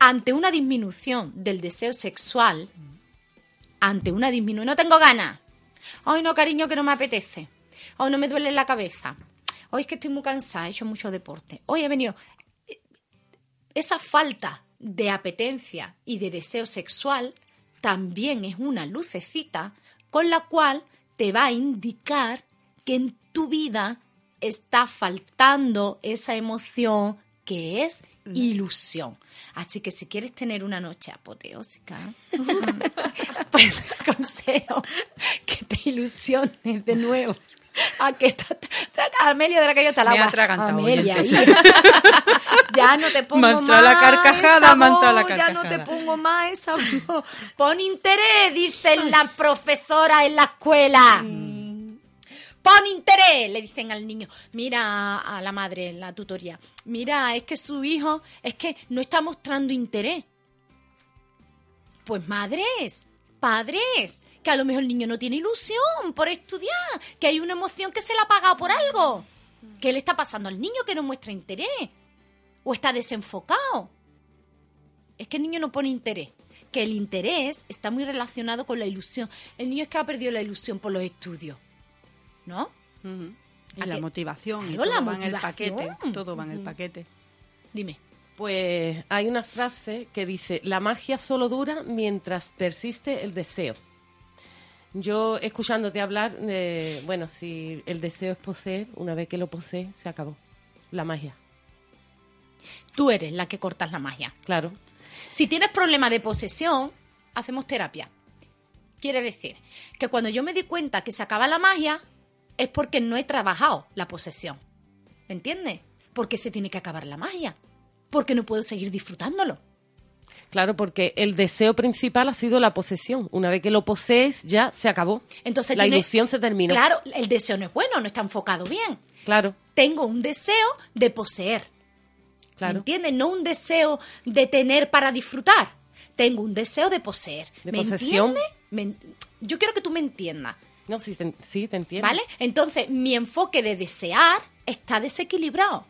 Ante una disminución del deseo sexual, ante una disminución, no tengo ganas. Ay, no, cariño, que no me apetece. Hoy no me duele la cabeza. Hoy es que estoy muy cansada, he hecho mucho deporte. Hoy he venido. Esa falta de apetencia y de deseo sexual también es una lucecita con la cual te va a indicar que en tu vida está faltando esa emoción que es ilusión. Así que si quieres tener una noche apoteósica, <laughs> pues te aconsejo que te ilusiones de nuevo. A que está, Amelia de la calle está el Me agua. atragantado, Amelia, hija. <laughs> ya no te pongo Me ha entrado la más carcajada, me entrado la voz, Ya no te carcajada. pongo más esa voz. Pon interés, dicen las profesoras en la escuela. Pon interés, le dicen al niño. Mira a la madre en la tutoría. Mira, es que su hijo, es que no está mostrando interés. Pues madres, padres, que a lo mejor el niño no tiene ilusión por estudiar, que hay una emoción que se le ha pagado por algo. ¿Qué le está pasando al niño que no muestra interés? ¿O está desenfocado? Es que el niño no pone interés. Que el interés está muy relacionado con la ilusión. El niño es que ha perdido la ilusión por los estudios. ¿No? Y ¿A la motivación, y todo la va en el paquete. Todo va en el paquete. Dime. Pues hay una frase que dice, la magia solo dura mientras persiste el deseo. Yo, escuchándote hablar, eh, bueno, si el deseo es poseer, una vez que lo posee, se acabó. La magia, Tú eres la que cortas la magia. claro. Si tienes problema de posesión, hacemos terapia. Quiere decir que cuando yo me di cuenta que se acaba la magia, es porque no he trabajado la posesión. ¿Me entiendes? Porque se tiene que acabar la magia. Porque no puedo seguir disfrutándolo. Claro, porque el deseo principal ha sido la posesión. Una vez que lo posees, ya se acabó. Entonces la tiene- ilusión se terminó. Claro, el deseo no es bueno, no está enfocado bien. Claro, Tengo un deseo de poseer. ¿Me claro. entiendes? No un deseo de tener para disfrutar. Tengo un deseo de poseer. De ¿Me posesión. Me Yo quiero que tú me entiendas. No, sí, te- sí, te entiendo. ¿Vale? Entonces, mi enfoque de desear está desequilibrado.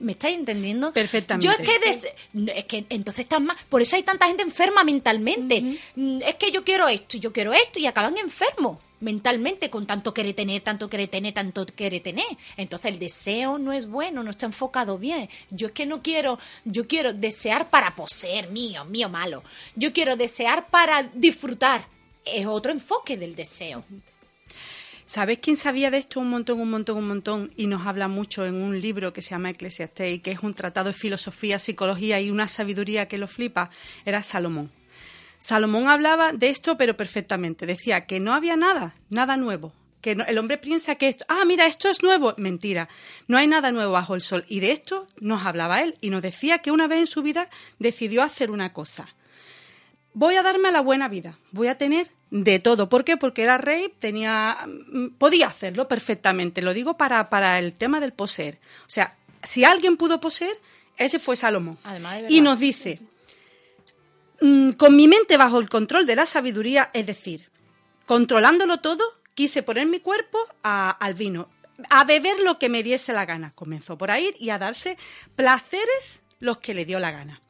¿Me estáis entendiendo? Perfectamente. Yo es que, des- es que entonces están más. Por eso hay tanta gente enferma mentalmente. Mm, Es que yo quiero esto, yo quiero esto y acaban enfermos mentalmente con tanto querer tener, tanto querer tener, tanto querer tener. Entonces el deseo no es bueno, no está enfocado bien. Yo es que no quiero, yo quiero desear para poseer, mío, mío malo. Yo quiero desear para disfrutar. Es otro enfoque del deseo. ¿Sabéis quién sabía de esto un montón, un montón, un montón? Y nos habla mucho en un libro que se llama Eclesiastés, y que es un tratado de filosofía, psicología y una sabiduría que lo flipa. Era Salomón. Salomón hablaba de esto, pero perfectamente. Decía que no había nada, nada nuevo. Que el hombre piensa que esto, ah, mira, esto es nuevo. Mentira. No hay nada nuevo bajo el sol. Y de esto nos hablaba él. Y nos decía que una vez en su vida decidió hacer una cosa voy a darme la buena vida, voy a tener de todo. ¿Por qué? Porque era rey, tenía, podía hacerlo perfectamente. Lo digo para, para el tema del poseer. O sea, si alguien pudo poseer, ese fue Salomón. Además de y nos dice, mm, con mi mente bajo el control de la sabiduría, es decir, controlándolo todo, quise poner mi cuerpo a- al vino, a beber lo que me diese la gana. Comenzó por ahí y a darse placeres los que le dio la gana.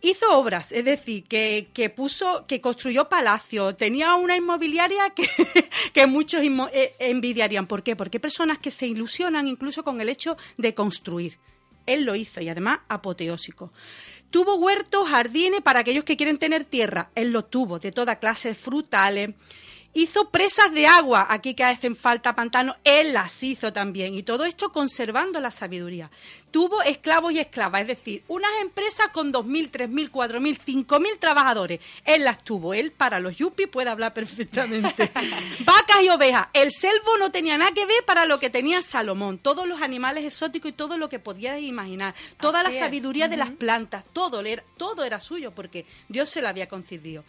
Hizo obras, es decir, que, que puso, que construyó palacios, tenía una inmobiliaria que, <laughs> que muchos inmo- eh, envidiarían. ¿Por qué? Porque hay personas que se ilusionan incluso con el hecho de construir. Él lo hizo y además apoteósico. Tuvo huertos, jardines para aquellos que quieren tener tierra. Él lo tuvo, de toda clase, frutales. Hizo presas de agua, aquí que hacen falta pantanos, él las hizo también. Y todo esto conservando la sabiduría. Tuvo esclavos y esclavas, es decir, unas empresas con 2.000, 3.000, 4.000, 5.000 trabajadores. Él las tuvo. Él para los yuppies puede hablar perfectamente. <laughs> Vacas y ovejas. El selvo no tenía nada que ver para lo que tenía Salomón. Todos los animales exóticos y todo lo que podías imaginar. Toda Así la es. sabiduría de las plantas. Todo, era- todo era suyo porque Dios se lo había concedido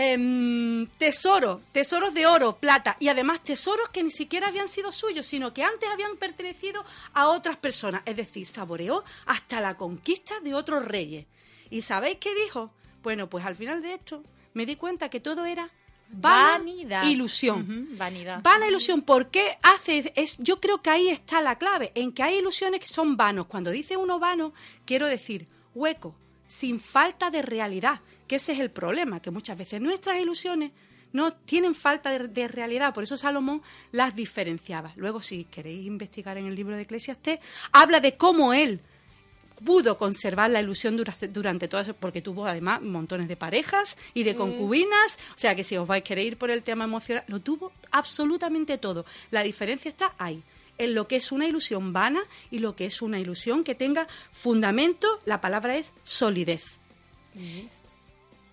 em, tesoros, tesoros de oro, plata y además tesoros que ni siquiera habían sido suyos, sino que antes habían pertenecido a otras personas. Es decir, saboreó hasta la conquista de otros reyes. ¿Y sabéis qué dijo? Bueno, pues al final de esto me di cuenta que todo era vana Vanidad. ilusión. Vanidad. Vana ilusión, ¿por qué hace? Es, yo creo que ahí está la clave, en que hay ilusiones que son vanos. Cuando dice uno vano, quiero decir hueco, sin falta de realidad, que ese es el problema, que muchas veces nuestras ilusiones no tienen falta de, de realidad, por eso Salomón las diferenciaba. Luego, si queréis investigar en el libro de Eclesiastés, habla de cómo él pudo conservar la ilusión durante, durante todo eso, porque tuvo además montones de parejas y de concubinas, o sea que si os vais a querer ir por el tema emocional, lo tuvo absolutamente todo. La diferencia está ahí, en lo que es una ilusión vana y lo que es una ilusión que tenga fundamento, la palabra es solidez.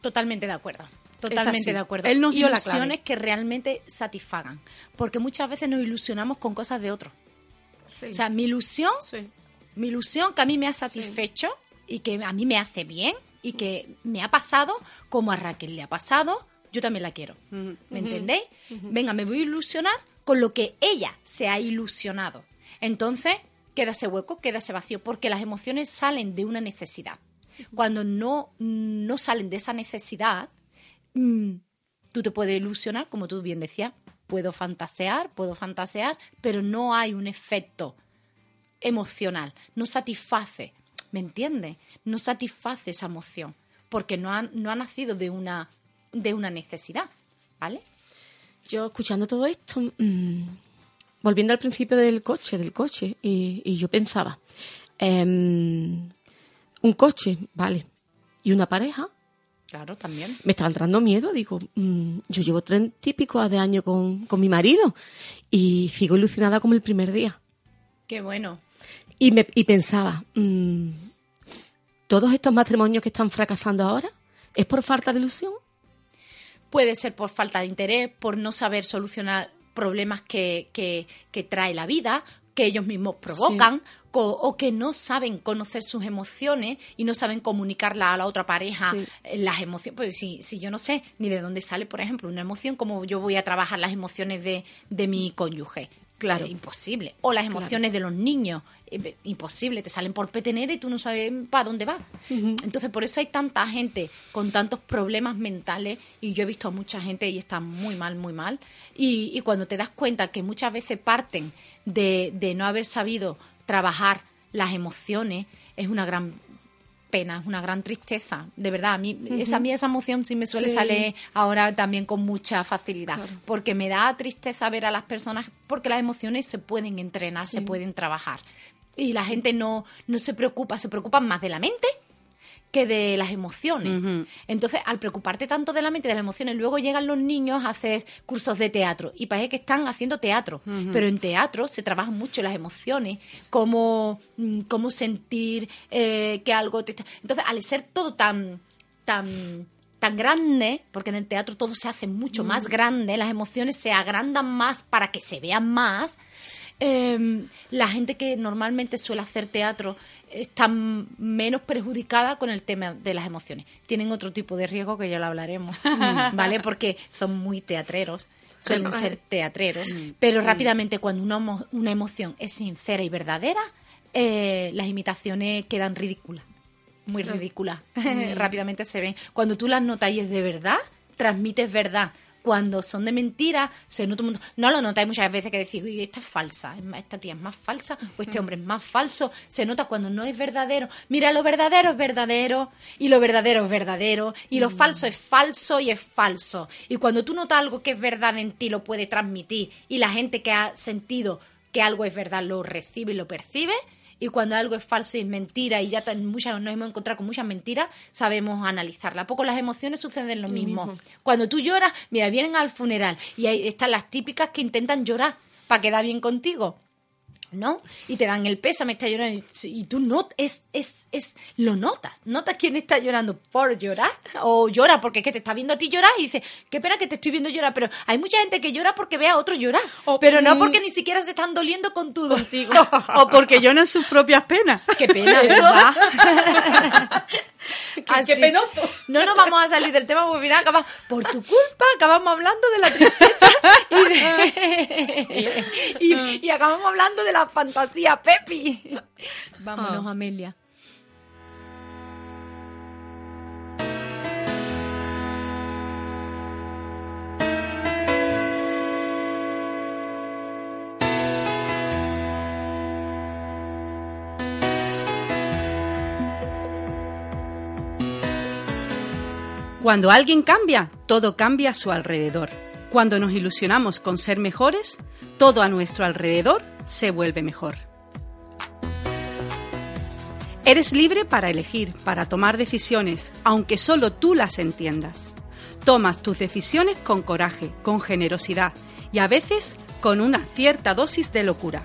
Totalmente de acuerdo. Totalmente de acuerdo. Él nos dio la Ilusiones clave. que realmente satisfagan. Porque muchas veces nos ilusionamos con cosas de otros. O sea, mi ilusión, Sí. mi ilusión que a mí me ha satisfecho y que a mí me hace bien y que me ha pasado como a Raquel le ha pasado, yo también la quiero. ¿Me entendéis? Venga, me voy a ilusionar con lo que ella se ha ilusionado. Entonces, queda ese hueco, queda ese vacío, porque las emociones salen de una necesidad. Cuando no, no salen de esa necesidad, mm, tú te puedes ilusionar, como tú bien decías, puedo fantasear, puedo fantasear, pero no hay un efecto emocional, no satisface, ¿me entiendes? No satisface esa emoción, porque no ha, no ha nacido de una, de una necesidad, ¿vale? Yo escuchando todo esto, mm, volviendo al principio del coche, del coche, y, y yo pensaba, em, un coche, vale, y una pareja, Claro, también. me estaba entrando miedo, digo, mm, yo llevo treinta y pico de años con, con mi marido y sigo ilusionada como el primer día. Qué bueno. Y, me, y pensaba, mm, ¿todos estos matrimonios que están fracasando ahora es por falta de ilusión? Puede ser por falta de interés, por no saber solucionar problemas que, que, que trae la vida, que ellos mismos provocan, o que no saben conocer sus emociones y no saben comunicarla a la otra pareja Sí. eh, las emociones. Pues si, si yo no sé ni de dónde sale, por ejemplo, una emoción, como yo voy a trabajar las emociones de, de mi cónyuge. Claro. Eh, imposible. O las emociones de los niños. Eh, Imposible. Te salen por petenera y tú no sabes para dónde va. Entonces, por eso hay tanta gente con tantos problemas mentales. Y yo he visto a mucha gente y está muy mal, muy mal. Y, y cuando te das cuenta que muchas veces parten de, de no haber sabido trabajar las emociones es una gran pena, es una gran tristeza. De verdad, a mí, esa, a mí esa emoción sí me suele Sí. salir ahora también con mucha facilidad. Claro. Porque me da tristeza ver a las personas, porque las emociones se pueden entrenar, se pueden trabajar. Y la gente no, no se preocupa, se preocupan más de la mente que de las emociones. Entonces, al preocuparte tanto de la mente y de las emociones, luego llegan los niños a hacer cursos de teatro. Y parece que están haciendo teatro. Pero en teatro se trabajan mucho las emociones, cómo, mm, cómo sentir eh, que algo te está... Entonces, al ser todo tan, tan, tan grande, porque en el teatro todo se hace mucho más grande, las emociones se agrandan más para que se vean más, eh, la gente que normalmente suele hacer teatro está menos perjudicada con el tema de las emociones. Tienen otro tipo de riesgo que ya lo hablaremos, <laughs> ¿vale? Porque son muy teatreros, suelen ser teatreros, pero rápidamente cuando una, una emoción es sincera y verdadera, eh, las imitaciones quedan ridículas, muy ridículas. <laughs> rápidamente se ven. Cuando tú las notas y es de verdad, transmites verdad. Cuando son de mentira, se nota un montón. No lo notáis muchas veces que decís, uy, esta es falsa, esta tía es más falsa, o este hombre es más falso. Se nota cuando no es verdadero. Mira, lo verdadero es verdadero, y lo verdadero es verdadero, y lo falso es falso y es falso. Y cuando tú notas algo que es verdad en ti, lo puede transmitir, y la gente que ha sentido que algo es verdad lo recibe y lo percibe, y cuando algo es falso y es mentira y ya muchas nos hemos encontrado con muchas mentiras, sabemos analizarla. A poco las emociones suceden lo mismo. Cuando tú lloras, mira, vienen al funeral y ahí están las típicas que intentan llorar para quedar bien contigo. ¿No? Y te dan el pésame, está llorando. Y, tú no, es, es, es, lo notas. Notas quién está llorando por llorar o llora porque es que te está viendo a ti llorar y dice, qué pena que te estoy viendo llorar. Pero hay mucha gente que llora porque ve a otro llorar. O- pero no porque ni siquiera se están doliendo con tu contigo. o porque lloran sus propias penas. <laughs> Qué pena, ¿verdad? <laughs> Así. qué penoso. No nos vamos a salir del tema porque mira, acaba- por tu culpa acabamos hablando de la tristeza y, de- <laughs> y- y acabamos hablando de la fantasía, Pepi. Vámonos, Amelia. Cuando alguien cambia, todo cambia a su alrededor. Cuando nos ilusionamos con ser mejores, todo a nuestro alrededor se vuelve mejor. Eres libre para elegir, para tomar decisiones, aunque solo tú las entiendas. Tomas tus decisiones con coraje, con generosidad y a veces con una cierta dosis de locura.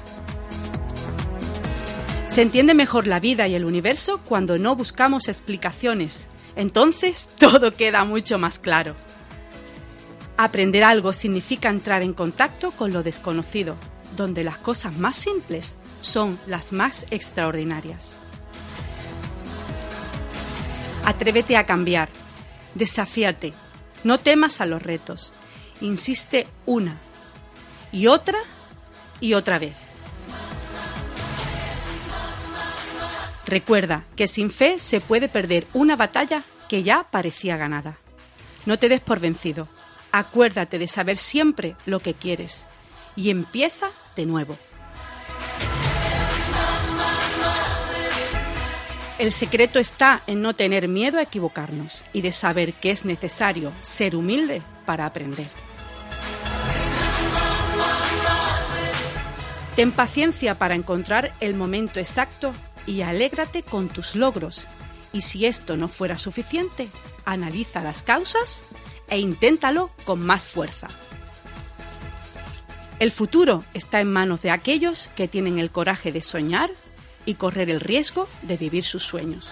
Se entiende mejor la vida y el universo cuando no buscamos explicaciones. Entonces <laughs> todo queda mucho más claro. Aprender algo significa entrar en contacto con lo desconocido, donde las cosas más simples son las más extraordinarias. Atrévete a cambiar, desafíate, no temas a los retos, insiste una y otra y otra vez. Recuerda que sin fe se puede perder una batalla que ya parecía ganada. No te des por vencido. Acuérdate de saber siempre lo que quieres y empieza de nuevo. El secreto está en no tener miedo a equivocarnos y de saber que es necesario ser humilde para aprender. Ten paciencia para encontrar el momento exacto y alégrate con tus logros. Y si esto no fuera suficiente, analiza las causas e inténtalo con más fuerza. El futuro está en manos de aquellos que tienen el coraje de soñar y correr el riesgo de vivir sus sueños.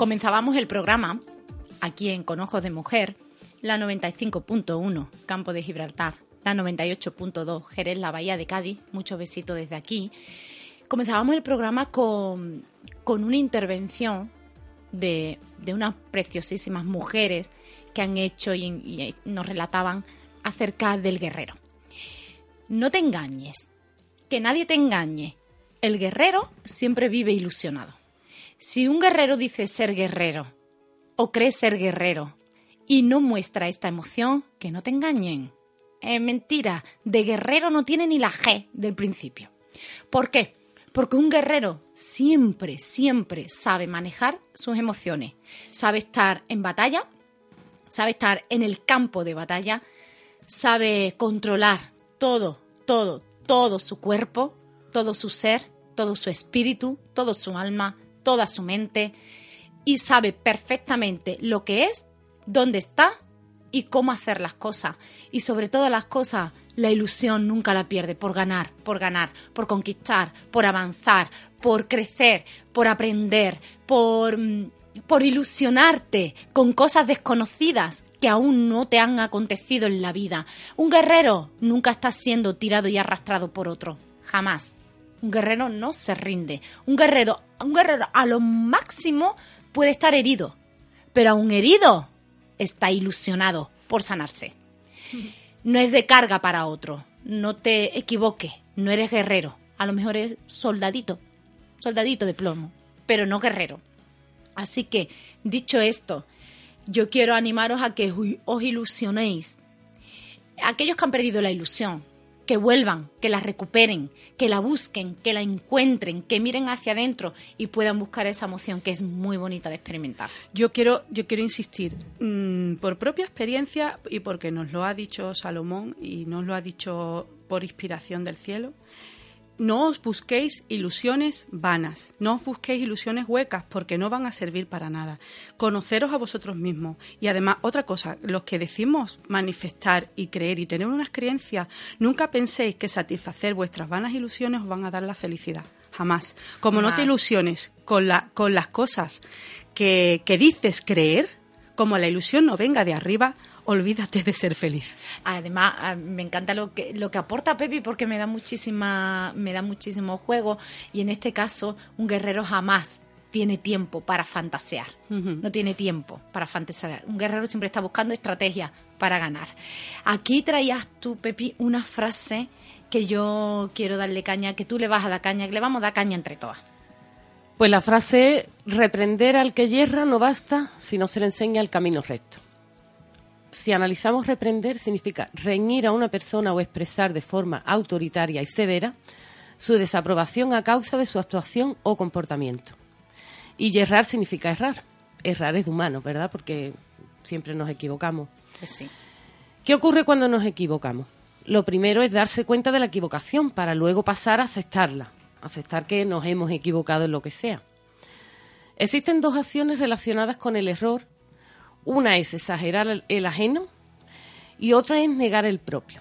Comenzábamos el programa aquí en Con Ojos de Mujer, la 95.1 Campo de Gibraltar, la 98.2 Jerez, la Bahía de Cádiz. Muchos besitos desde aquí. Comenzábamos el programa con, con una intervención de, de unas preciosísimas mujeres que han hecho y, y nos relataban acerca del guerrero. No te engañes, que nadie te engañe. El guerrero siempre vive ilusionado. Si un guerrero dice ser guerrero o cree ser guerrero y no muestra esta emoción, que no te engañen. Es mentira, de guerrero no tiene ni la G del principio. ¿Por qué? Porque un guerrero siempre, siempre sabe manejar sus emociones, sabe estar en batalla, sabe estar en el campo de batalla, sabe controlar todo, todo, todo su cuerpo, todo su ser, todo su espíritu, todo su alma, toda su mente y sabe perfectamente lo que es, dónde está y cómo hacer las cosas. Y sobre todas las cosas, la ilusión nunca la pierde por ganar, por ganar, por conquistar, por avanzar, por crecer, por aprender, por, mm, por ilusionarte con cosas desconocidas que aún no te han acontecido en la vida. Un guerrero nunca está siendo tirado y arrastrado por otro, jamás. Un guerrero no se rinde. Un guerrero, un guerrero a lo máximo puede estar herido, pero un herido está ilusionado por sanarse. No es de carga para otro. No te equivoques, no eres guerrero. A lo mejor eres soldadito, soldadito de plomo, pero no guerrero. Así que, dicho esto, yo quiero animaros a que os ilusionéis. Aquellos que han perdido la ilusión, que vuelvan, que la recuperen, que la busquen, que la encuentren, que miren hacia adentro y puedan buscar esa emoción que es muy bonita de experimentar. Yo quiero, yo quiero insistir, mmm, por propia experiencia y porque nos lo ha dicho Salomón y nos lo ha dicho por inspiración del cielo, no os busquéis ilusiones vanas, no os busquéis ilusiones huecas porque no van a servir para nada. Conoceros a vosotros mismos. Y además, otra cosa, los que decimos manifestar y creer y tener unas creencias, nunca penséis que satisfacer vuestras vanas ilusiones os van a dar la felicidad. Jamás. Como Jamás. no te ilusiones con, la, con las cosas que, que dices creer, como la ilusión no venga de arriba, olvídate de ser feliz. Además, ah, me encanta lo que, lo que aporta Pepi porque me da muchísima, me da muchísimo juego y en este caso un guerrero jamás tiene tiempo para fantasear, uh -huh. no tiene tiempo para fantasear. Un guerrero siempre está buscando estrategias para ganar. Aquí traías tú, Pepi, una frase que yo quiero darle caña, que tú le vas a dar caña, que le vamos a dar caña entre todas. Pues la frase reprender al que yerra no basta si no se le enseña el camino recto si analizamos reprender, significa reñir a una persona o expresar de forma autoritaria y severa su desaprobación a causa de su actuación o comportamiento. Y yerrar significa errar. Errar es de humano, ¿verdad? Porque siempre nos equivocamos. Sí. ¿Qué ocurre cuando nos equivocamos? Lo primero es darse cuenta de la equivocación para luego pasar a aceptarla, aceptar que nos hemos equivocado en lo que sea. Existen dos acciones relacionadas con el error una es exagerar el ajeno y otra es negar el propio.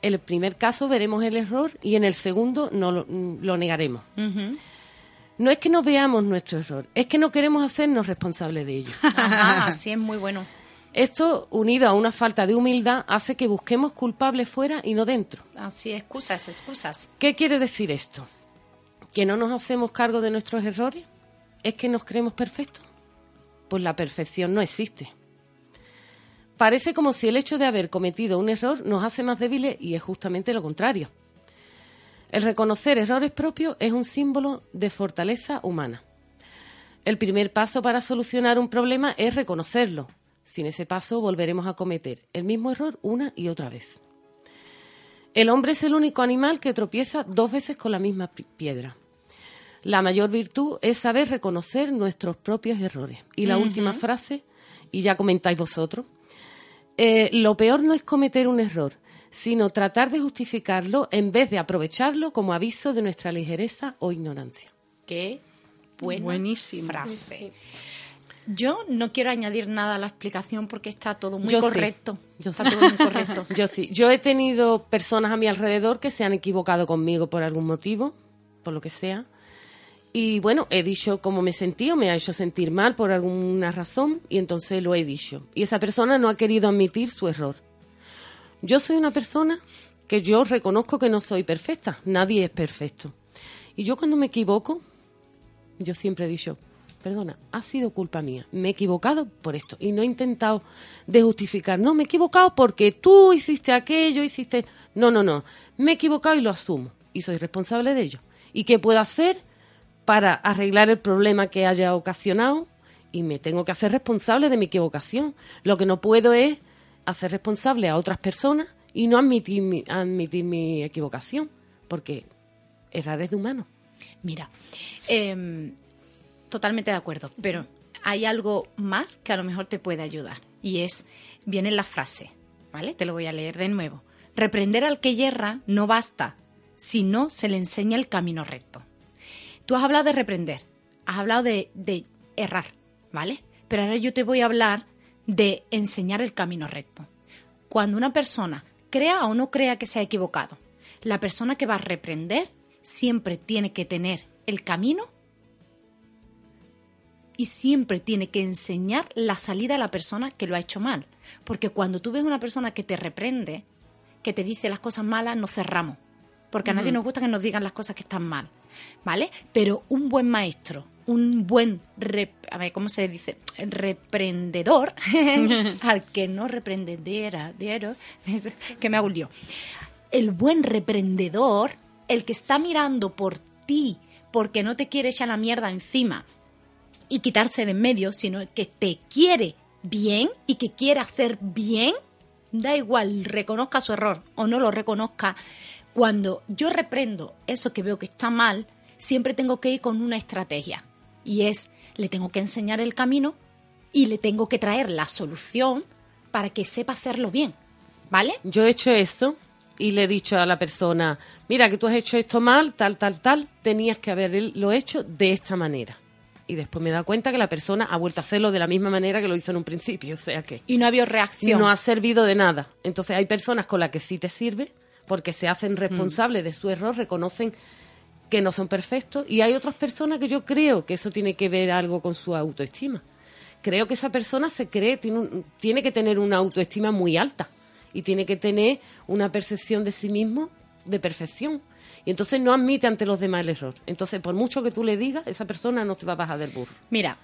En el primer caso veremos el error y en el segundo no lo, lo negaremos. Uh -huh. No es que no veamos nuestro error, es que no queremos hacernos responsables de ello. <laughs> Ajá, así es muy bueno. Esto, unido a una falta de humildad, hace que busquemos culpables fuera y no dentro. Así, excusas, excusas. ¿Qué quiere decir esto? ¿Que no nos hacemos cargo de nuestros errores? ¿Es que nos creemos perfectos? Pues la perfección no existe. Parece como si el hecho de haber cometido un error nos hace más débiles y es justamente lo contrario. El reconocer errores propios es un símbolo de fortaleza humana. El primer paso para solucionar un problema es reconocerlo. Sin ese paso volveremos a cometer el mismo error una y otra vez. El hombre es el único animal que tropieza dos veces con la misma piedra. La mayor virtud es saber reconocer nuestros propios errores. Y la uh -huh. última frase, y ya comentáis vosotros, eh, lo peor no es cometer un error, sino tratar de justificarlo en vez de aprovecharlo como aviso de nuestra ligereza o ignorancia. Qué buena Buenísima frase. Sí. Yo no quiero añadir nada a la explicación porque está todo muy Yo correcto. Sí. Yo está sí. todo muy correcto. <laughs> Yo sí. Yo he tenido personas a mi alrededor que se han equivocado conmigo por algún motivo, por lo que sea. Y bueno, he dicho cómo me sentí o me ha hecho sentir mal por alguna razón y entonces lo he dicho. Y esa persona no ha querido admitir su error. Yo soy una persona que yo reconozco que no soy perfecta. Nadie es perfecto. Y yo cuando me equivoco, yo siempre he dicho, perdona, ha sido culpa mía, me he equivocado por esto y no he intentado de justificar, no, me he equivocado porque tú hiciste aquello, hiciste... No, no, no, me he equivocado y lo asumo y soy responsable de ello. ¿Y qué puedo hacer para arreglar el problema que haya ocasionado? Y me tengo que hacer responsable de mi equivocación. Lo que no puedo es hacer responsable a otras personas y no admitir mi, admitir mi equivocación, porque errar es de humano. Mira, em, totalmente de acuerdo, pero hay algo más que a lo mejor te puede ayudar y es, viene la frase, ¿vale? Te lo voy a leer de nuevo. Reprender al que yerra no basta, si no se le enseña el camino recto. Tú has hablado de reprender, has hablado de, de errar, ¿vale? Pero ahora yo te voy a hablar de enseñar el camino recto. Cuando una persona crea o no crea que se ha equivocado, la persona que va a reprender siempre tiene que tener el camino y siempre tiene que enseñar la salida a la persona que lo ha hecho mal. Porque cuando tú ves una persona que te reprende, que te dice las cosas malas, nos cerramos. Porque a nadie nos gusta que nos digan las cosas que están mal. ¿Vale? Pero un buen maestro, un buen, a ver, ¿cómo se dice? Reprendedor, <laughs> al que no reprendiera, <laughs> que me hago El buen reprendedor, el que está mirando por ti, porque no te quiere echar la mierda encima, y quitarse de en medio, sino que te quiere bien y que quiere hacer bien, da igual, reconozca su error o no lo reconozca. Cuando yo reprendo eso que veo que está mal, siempre tengo que ir con una estrategia. Y es, le tengo que enseñar el camino y le tengo que traer la solución para que sepa hacerlo bien. ¿Vale? Yo he hecho eso y le he dicho a la persona, mira que tú has hecho esto mal, tal, tal, tal, tenías que haberlo hecho de esta manera y después me he dado cuenta que la persona ha vuelto a hacerlo de la misma manera que lo hizo en un principio, o sea que... Y no había reacción. No ha servido de nada. Entonces hay personas con las que sí te sirve porque se hacen responsables de su error, reconocen que no son perfectos y hay otras personas que yo creo que eso tiene que ver algo con su autoestima. Creo que esa persona se cree, tiene, tiene que tener una autoestima muy alta y tiene que tener una percepción de sí mismo de perfección y entonces no admite ante los demás el error. Entonces, por mucho que tú le digas, esa persona no se va a bajar del burro. Mira,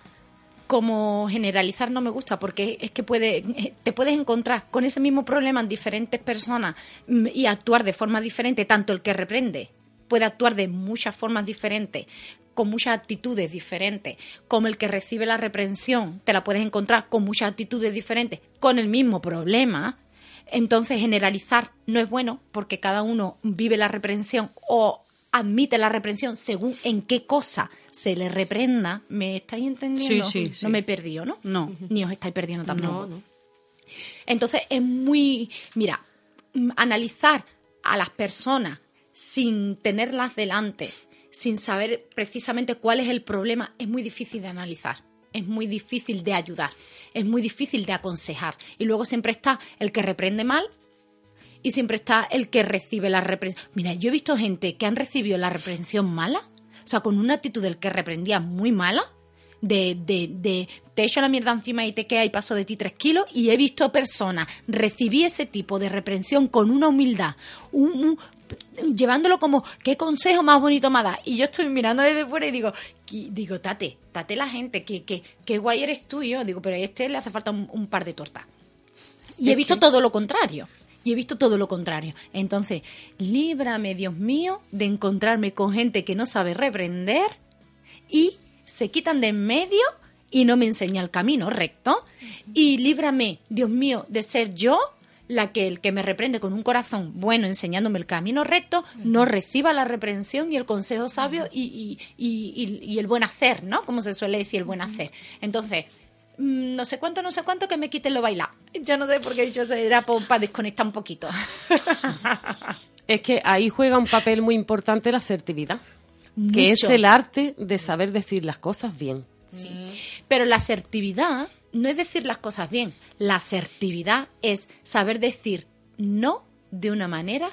como generalizar no me gusta porque es que puede, te puedes encontrar con ese mismo problema en diferentes personas mm, y actuar de forma diferente, tanto el que reprende puede actuar de muchas formas diferentes, con muchas actitudes diferentes, como el que recibe la reprensión, te la puedes encontrar con muchas actitudes diferentes, con el mismo problema, entonces, generalizar no es bueno porque cada uno vive la reprensión o admite la reprensión según en qué cosa se le reprenda. ¿Me estáis entendiendo? Sí, sí, No me he perdido, ¿no? No. Ni os estáis perdiendo tampoco. No, Entonces, es muy. Mira, mm, analizar a las personas sin tenerlas delante, sin saber precisamente cuál es el problema, es muy difícil de analizar es muy difícil de ayudar, es muy difícil de aconsejar. Y luego siempre está el que reprende mal y siempre está el que recibe la reprensión. Mira, yo he visto gente que han recibido la reprensión mala, o sea, con una actitud del que reprendía muy mala, de, de, de te echo la mierda encima y te queda y paso de ti tres kilos, y he visto personas recibir ese tipo de reprensión con una humildad, un, llevándolo como, ¿qué consejo más bonito me da? Y yo estoy mirándole de fuera y digo, digo, tate, tate la gente, que, que, guay eres tú y yo. Digo, pero a este le hace falta un, par de tortas. Y he visto todo lo contrario. Y he visto todo lo contrario. Entonces, líbrame, Dios mío, de encontrarme con gente que no sabe reprender y se quitan de en medio y no me enseña el camino recto. Y líbrame, Dios mío, de ser yo la que el que me reprende con un corazón bueno enseñándome el camino recto no reciba la reprensión y el consejo sabio y, y, el buen hacer, ¿no? Como se suele decir, el buen hacer. Entonces, no sé cuánto, no sé cuánto, que me quiten lo bailar. Ya no sé por qué he dicho eso, era para desconectar un poquito. <laughs> es que ahí juega un papel muy importante la asertividad, que es el arte de saber decir las cosas bien. Sí. Pero la asertividad no es decir las cosas bien. La asertividad es saber decir no de una manera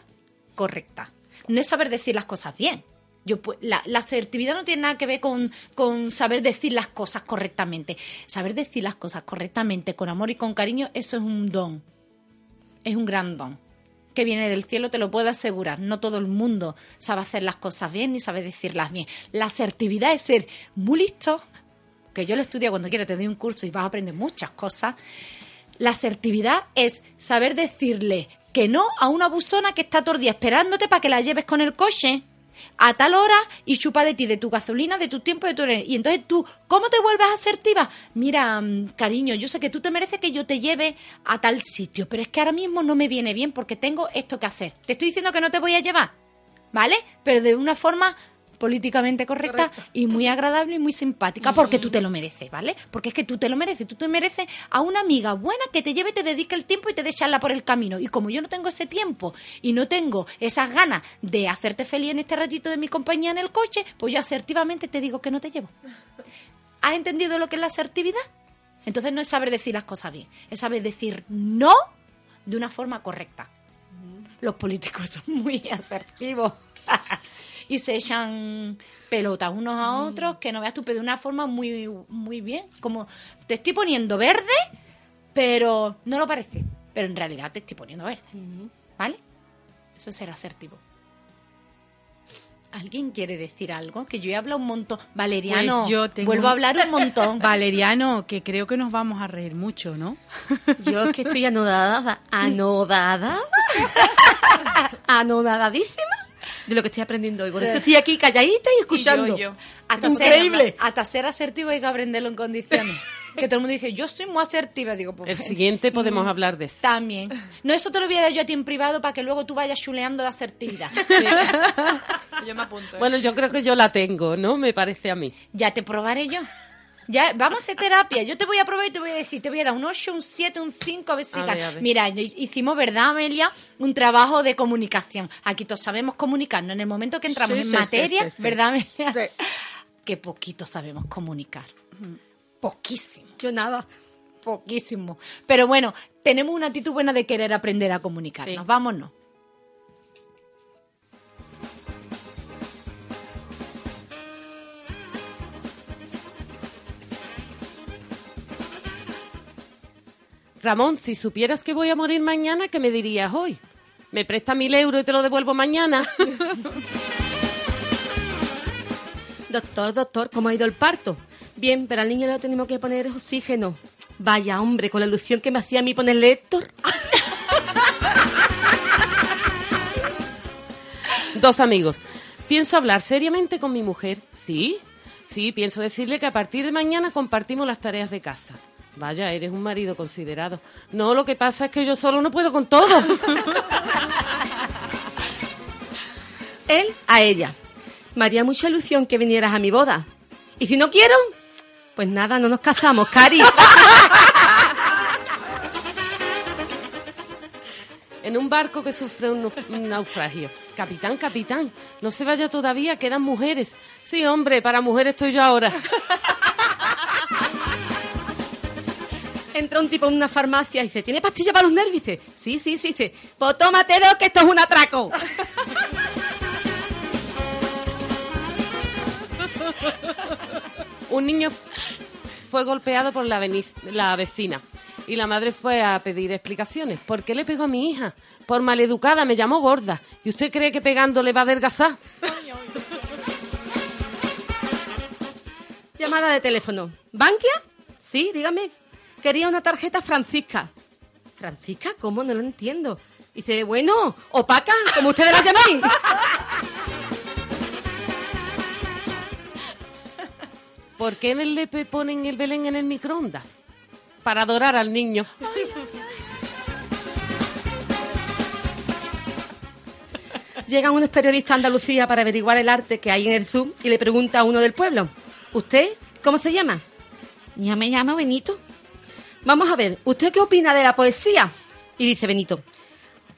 correcta. No es saber decir las cosas bien. Yo, la, la, asertividad no tiene nada que ver con, con, saber decir las cosas correctamente. Saber decir las cosas correctamente, con amor y con cariño, eso es un don. Es un gran don. Que viene del cielo, te lo puedo asegurar. No todo el mundo sabe hacer las cosas bien ni sabe decirlas bien. La asertividad es ser muy listo, que yo lo estudio cuando quiera, te doy un curso y vas a aprender muchas cosas. La asertividad es saber decirle que no a una buzona que está todo el día esperándote para que la lleves con el coche a tal hora y chupa de ti, de tu gasolina, de tu tiempo, de tu... Y entonces tú, ¿cómo te vuelves asertiva? Mira, mm, cariño, yo sé que tú te mereces que yo te lleve a tal sitio, pero es que ahora mismo no me viene bien porque tengo esto que hacer. Te estoy diciendo que no te voy a llevar, ¿vale? Pero de una forma políticamente correcta, y muy agradable y muy simpática, porque tú te lo mereces, ¿vale? Porque es que tú te lo mereces, tú te mereces a una amiga buena que te lleve, te dedique el tiempo y te deje por el camino. Y como yo no tengo ese tiempo y no tengo esas ganas de hacerte feliz en este ratito de mi compañía en el coche, pues yo asertivamente te digo que no te llevo. ¿Has entendido lo que es la asertividad? Entonces no es saber decir las cosas bien, es saber decir no de una forma correcta. Los políticos son muy asertivos. <laughs> y se echan pelotas unos a mm. otros, que no veas tú, pero de una forma muy, muy bien. Como te estoy poniendo verde, pero no lo parece. Pero en realidad te estoy poniendo verde. ¿Vale? Eso es ser asertivo. ¿Alguien quiere decir algo? Que yo he hablado un montón. Valeriano, pues yo vuelvo a hablar un montón. <laughs> Valeriano, que creo que nos vamos a reír mucho, ¿no? <laughs> Yo es que estoy anodada, anodada, <laughs> anodadísima de lo que estoy aprendiendo hoy. Por eso estoy aquí calladita y escuchando. Hasta Increíble. Ser, hasta ser asertivo hay que aprenderlo en condiciones. <laughs> que todo el mundo dice, yo soy muy asertiva. Digo, pues, el siguiente podemos hablar de eso. También. No, eso te lo voy a dar yo a ti en privado para que luego tú vayas chuleando de asertividad. <laughs> yo me apunto. ¿eh? Bueno, yo creo que yo la tengo, ¿no? Me parece a mí. Ya te probaré yo. Ya, vamos a hacer terapia. Yo te voy a probar y te voy a decir, te voy a dar un 8, un 7, un 5, a ver si... Mira, hicimos, ¿verdad, Amelia? Un trabajo de comunicación. Aquí todos sabemos comunicarnos. En el momento que entramos en materia, ¿verdad, Amelia? Que poquito sabemos comunicar. Poquísimo. Yo nada. Poquísimo. Pero bueno, tenemos una actitud buena de querer aprender a comunicarnos. Vámonos. Ramón, si supieras que voy a morir mañana, ¿qué me dirías hoy? ¿Me presta mil euros y te lo devuelvo mañana? <laughs> doctor, doctor, ¿cómo ha ido el parto? Bien, pero al niño le tenemos que poner oxígeno. Vaya, hombre, con la ilusión que me hacía a mí ponerle Héctor. <laughs> Dos amigos. Pienso hablar seriamente con mi mujer. Sí, sí, pienso decirle que a partir de mañana compartimos las tareas de casa. Vaya, eres un marido considerado. No, lo que pasa es que yo solo no puedo con todo. <laughs> Él a ella. Me haría mucha ilusión que vinieras a mi boda. Y si no quiero, pues nada, no nos casamos, Cari. <laughs> en un barco que sufre un, naufragio. Capitán, capitán, no se vaya todavía, quedan mujeres. Sí, hombre, para mujeres estoy yo ahora. Entra un tipo en una farmacia y dice, ¿tiene pastilla para los nervios? dice, sí, sí, sí, dice, pues tómate dos que esto es un atraco. <laughs> un niño fue golpeado por la, la vecina y la madre fue a pedir explicaciones. ¿Por qué le pegó a mi hija? Por maleducada, me llamó gorda. ¿Y usted cree que pegándole va a adelgazar? Llamada de teléfono. ¿Bankia? Sí, dígame quería una tarjeta Francisca. ¿Francisca? ¿Cómo? No lo entiendo. dice, bueno, opaca, como ustedes la llamáis. <laughs> ¿Por qué en el LP ponen el Belén en el microondas? Para adorar al niño. Llegan unos periodistas a Andalucía para averiguar el arte que hay en el Zoom y le pregunta a uno del pueblo, ¿usted cómo se llama? Yo me llamo Benito. Vamos a ver, ¿usted qué opina de la poesía? Y dice Benito,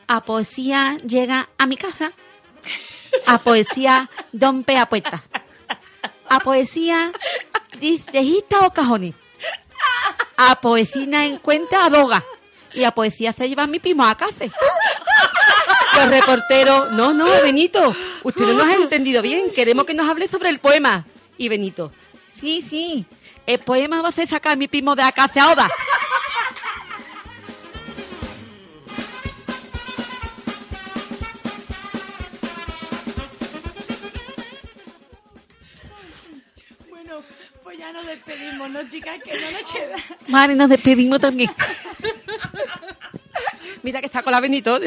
a poesía llega a mi casa, a poesía don a puerta, a poesía dice hita o cajoni, a poesía encuentra a doga y a poesía se lleva a mi primo a casa. Los reporteros, no, no, Benito, usted no nos ha entendido bien, queremos que nos hable sobre el poema. Y Benito, sí, sí, el poema va a ser sacar a mi primo de acá hacia Oda. Pues ya nos despedimos, ¿no, chicas? Que no nos queda. Mari, nos despedimos también. Mira que está con la Benito.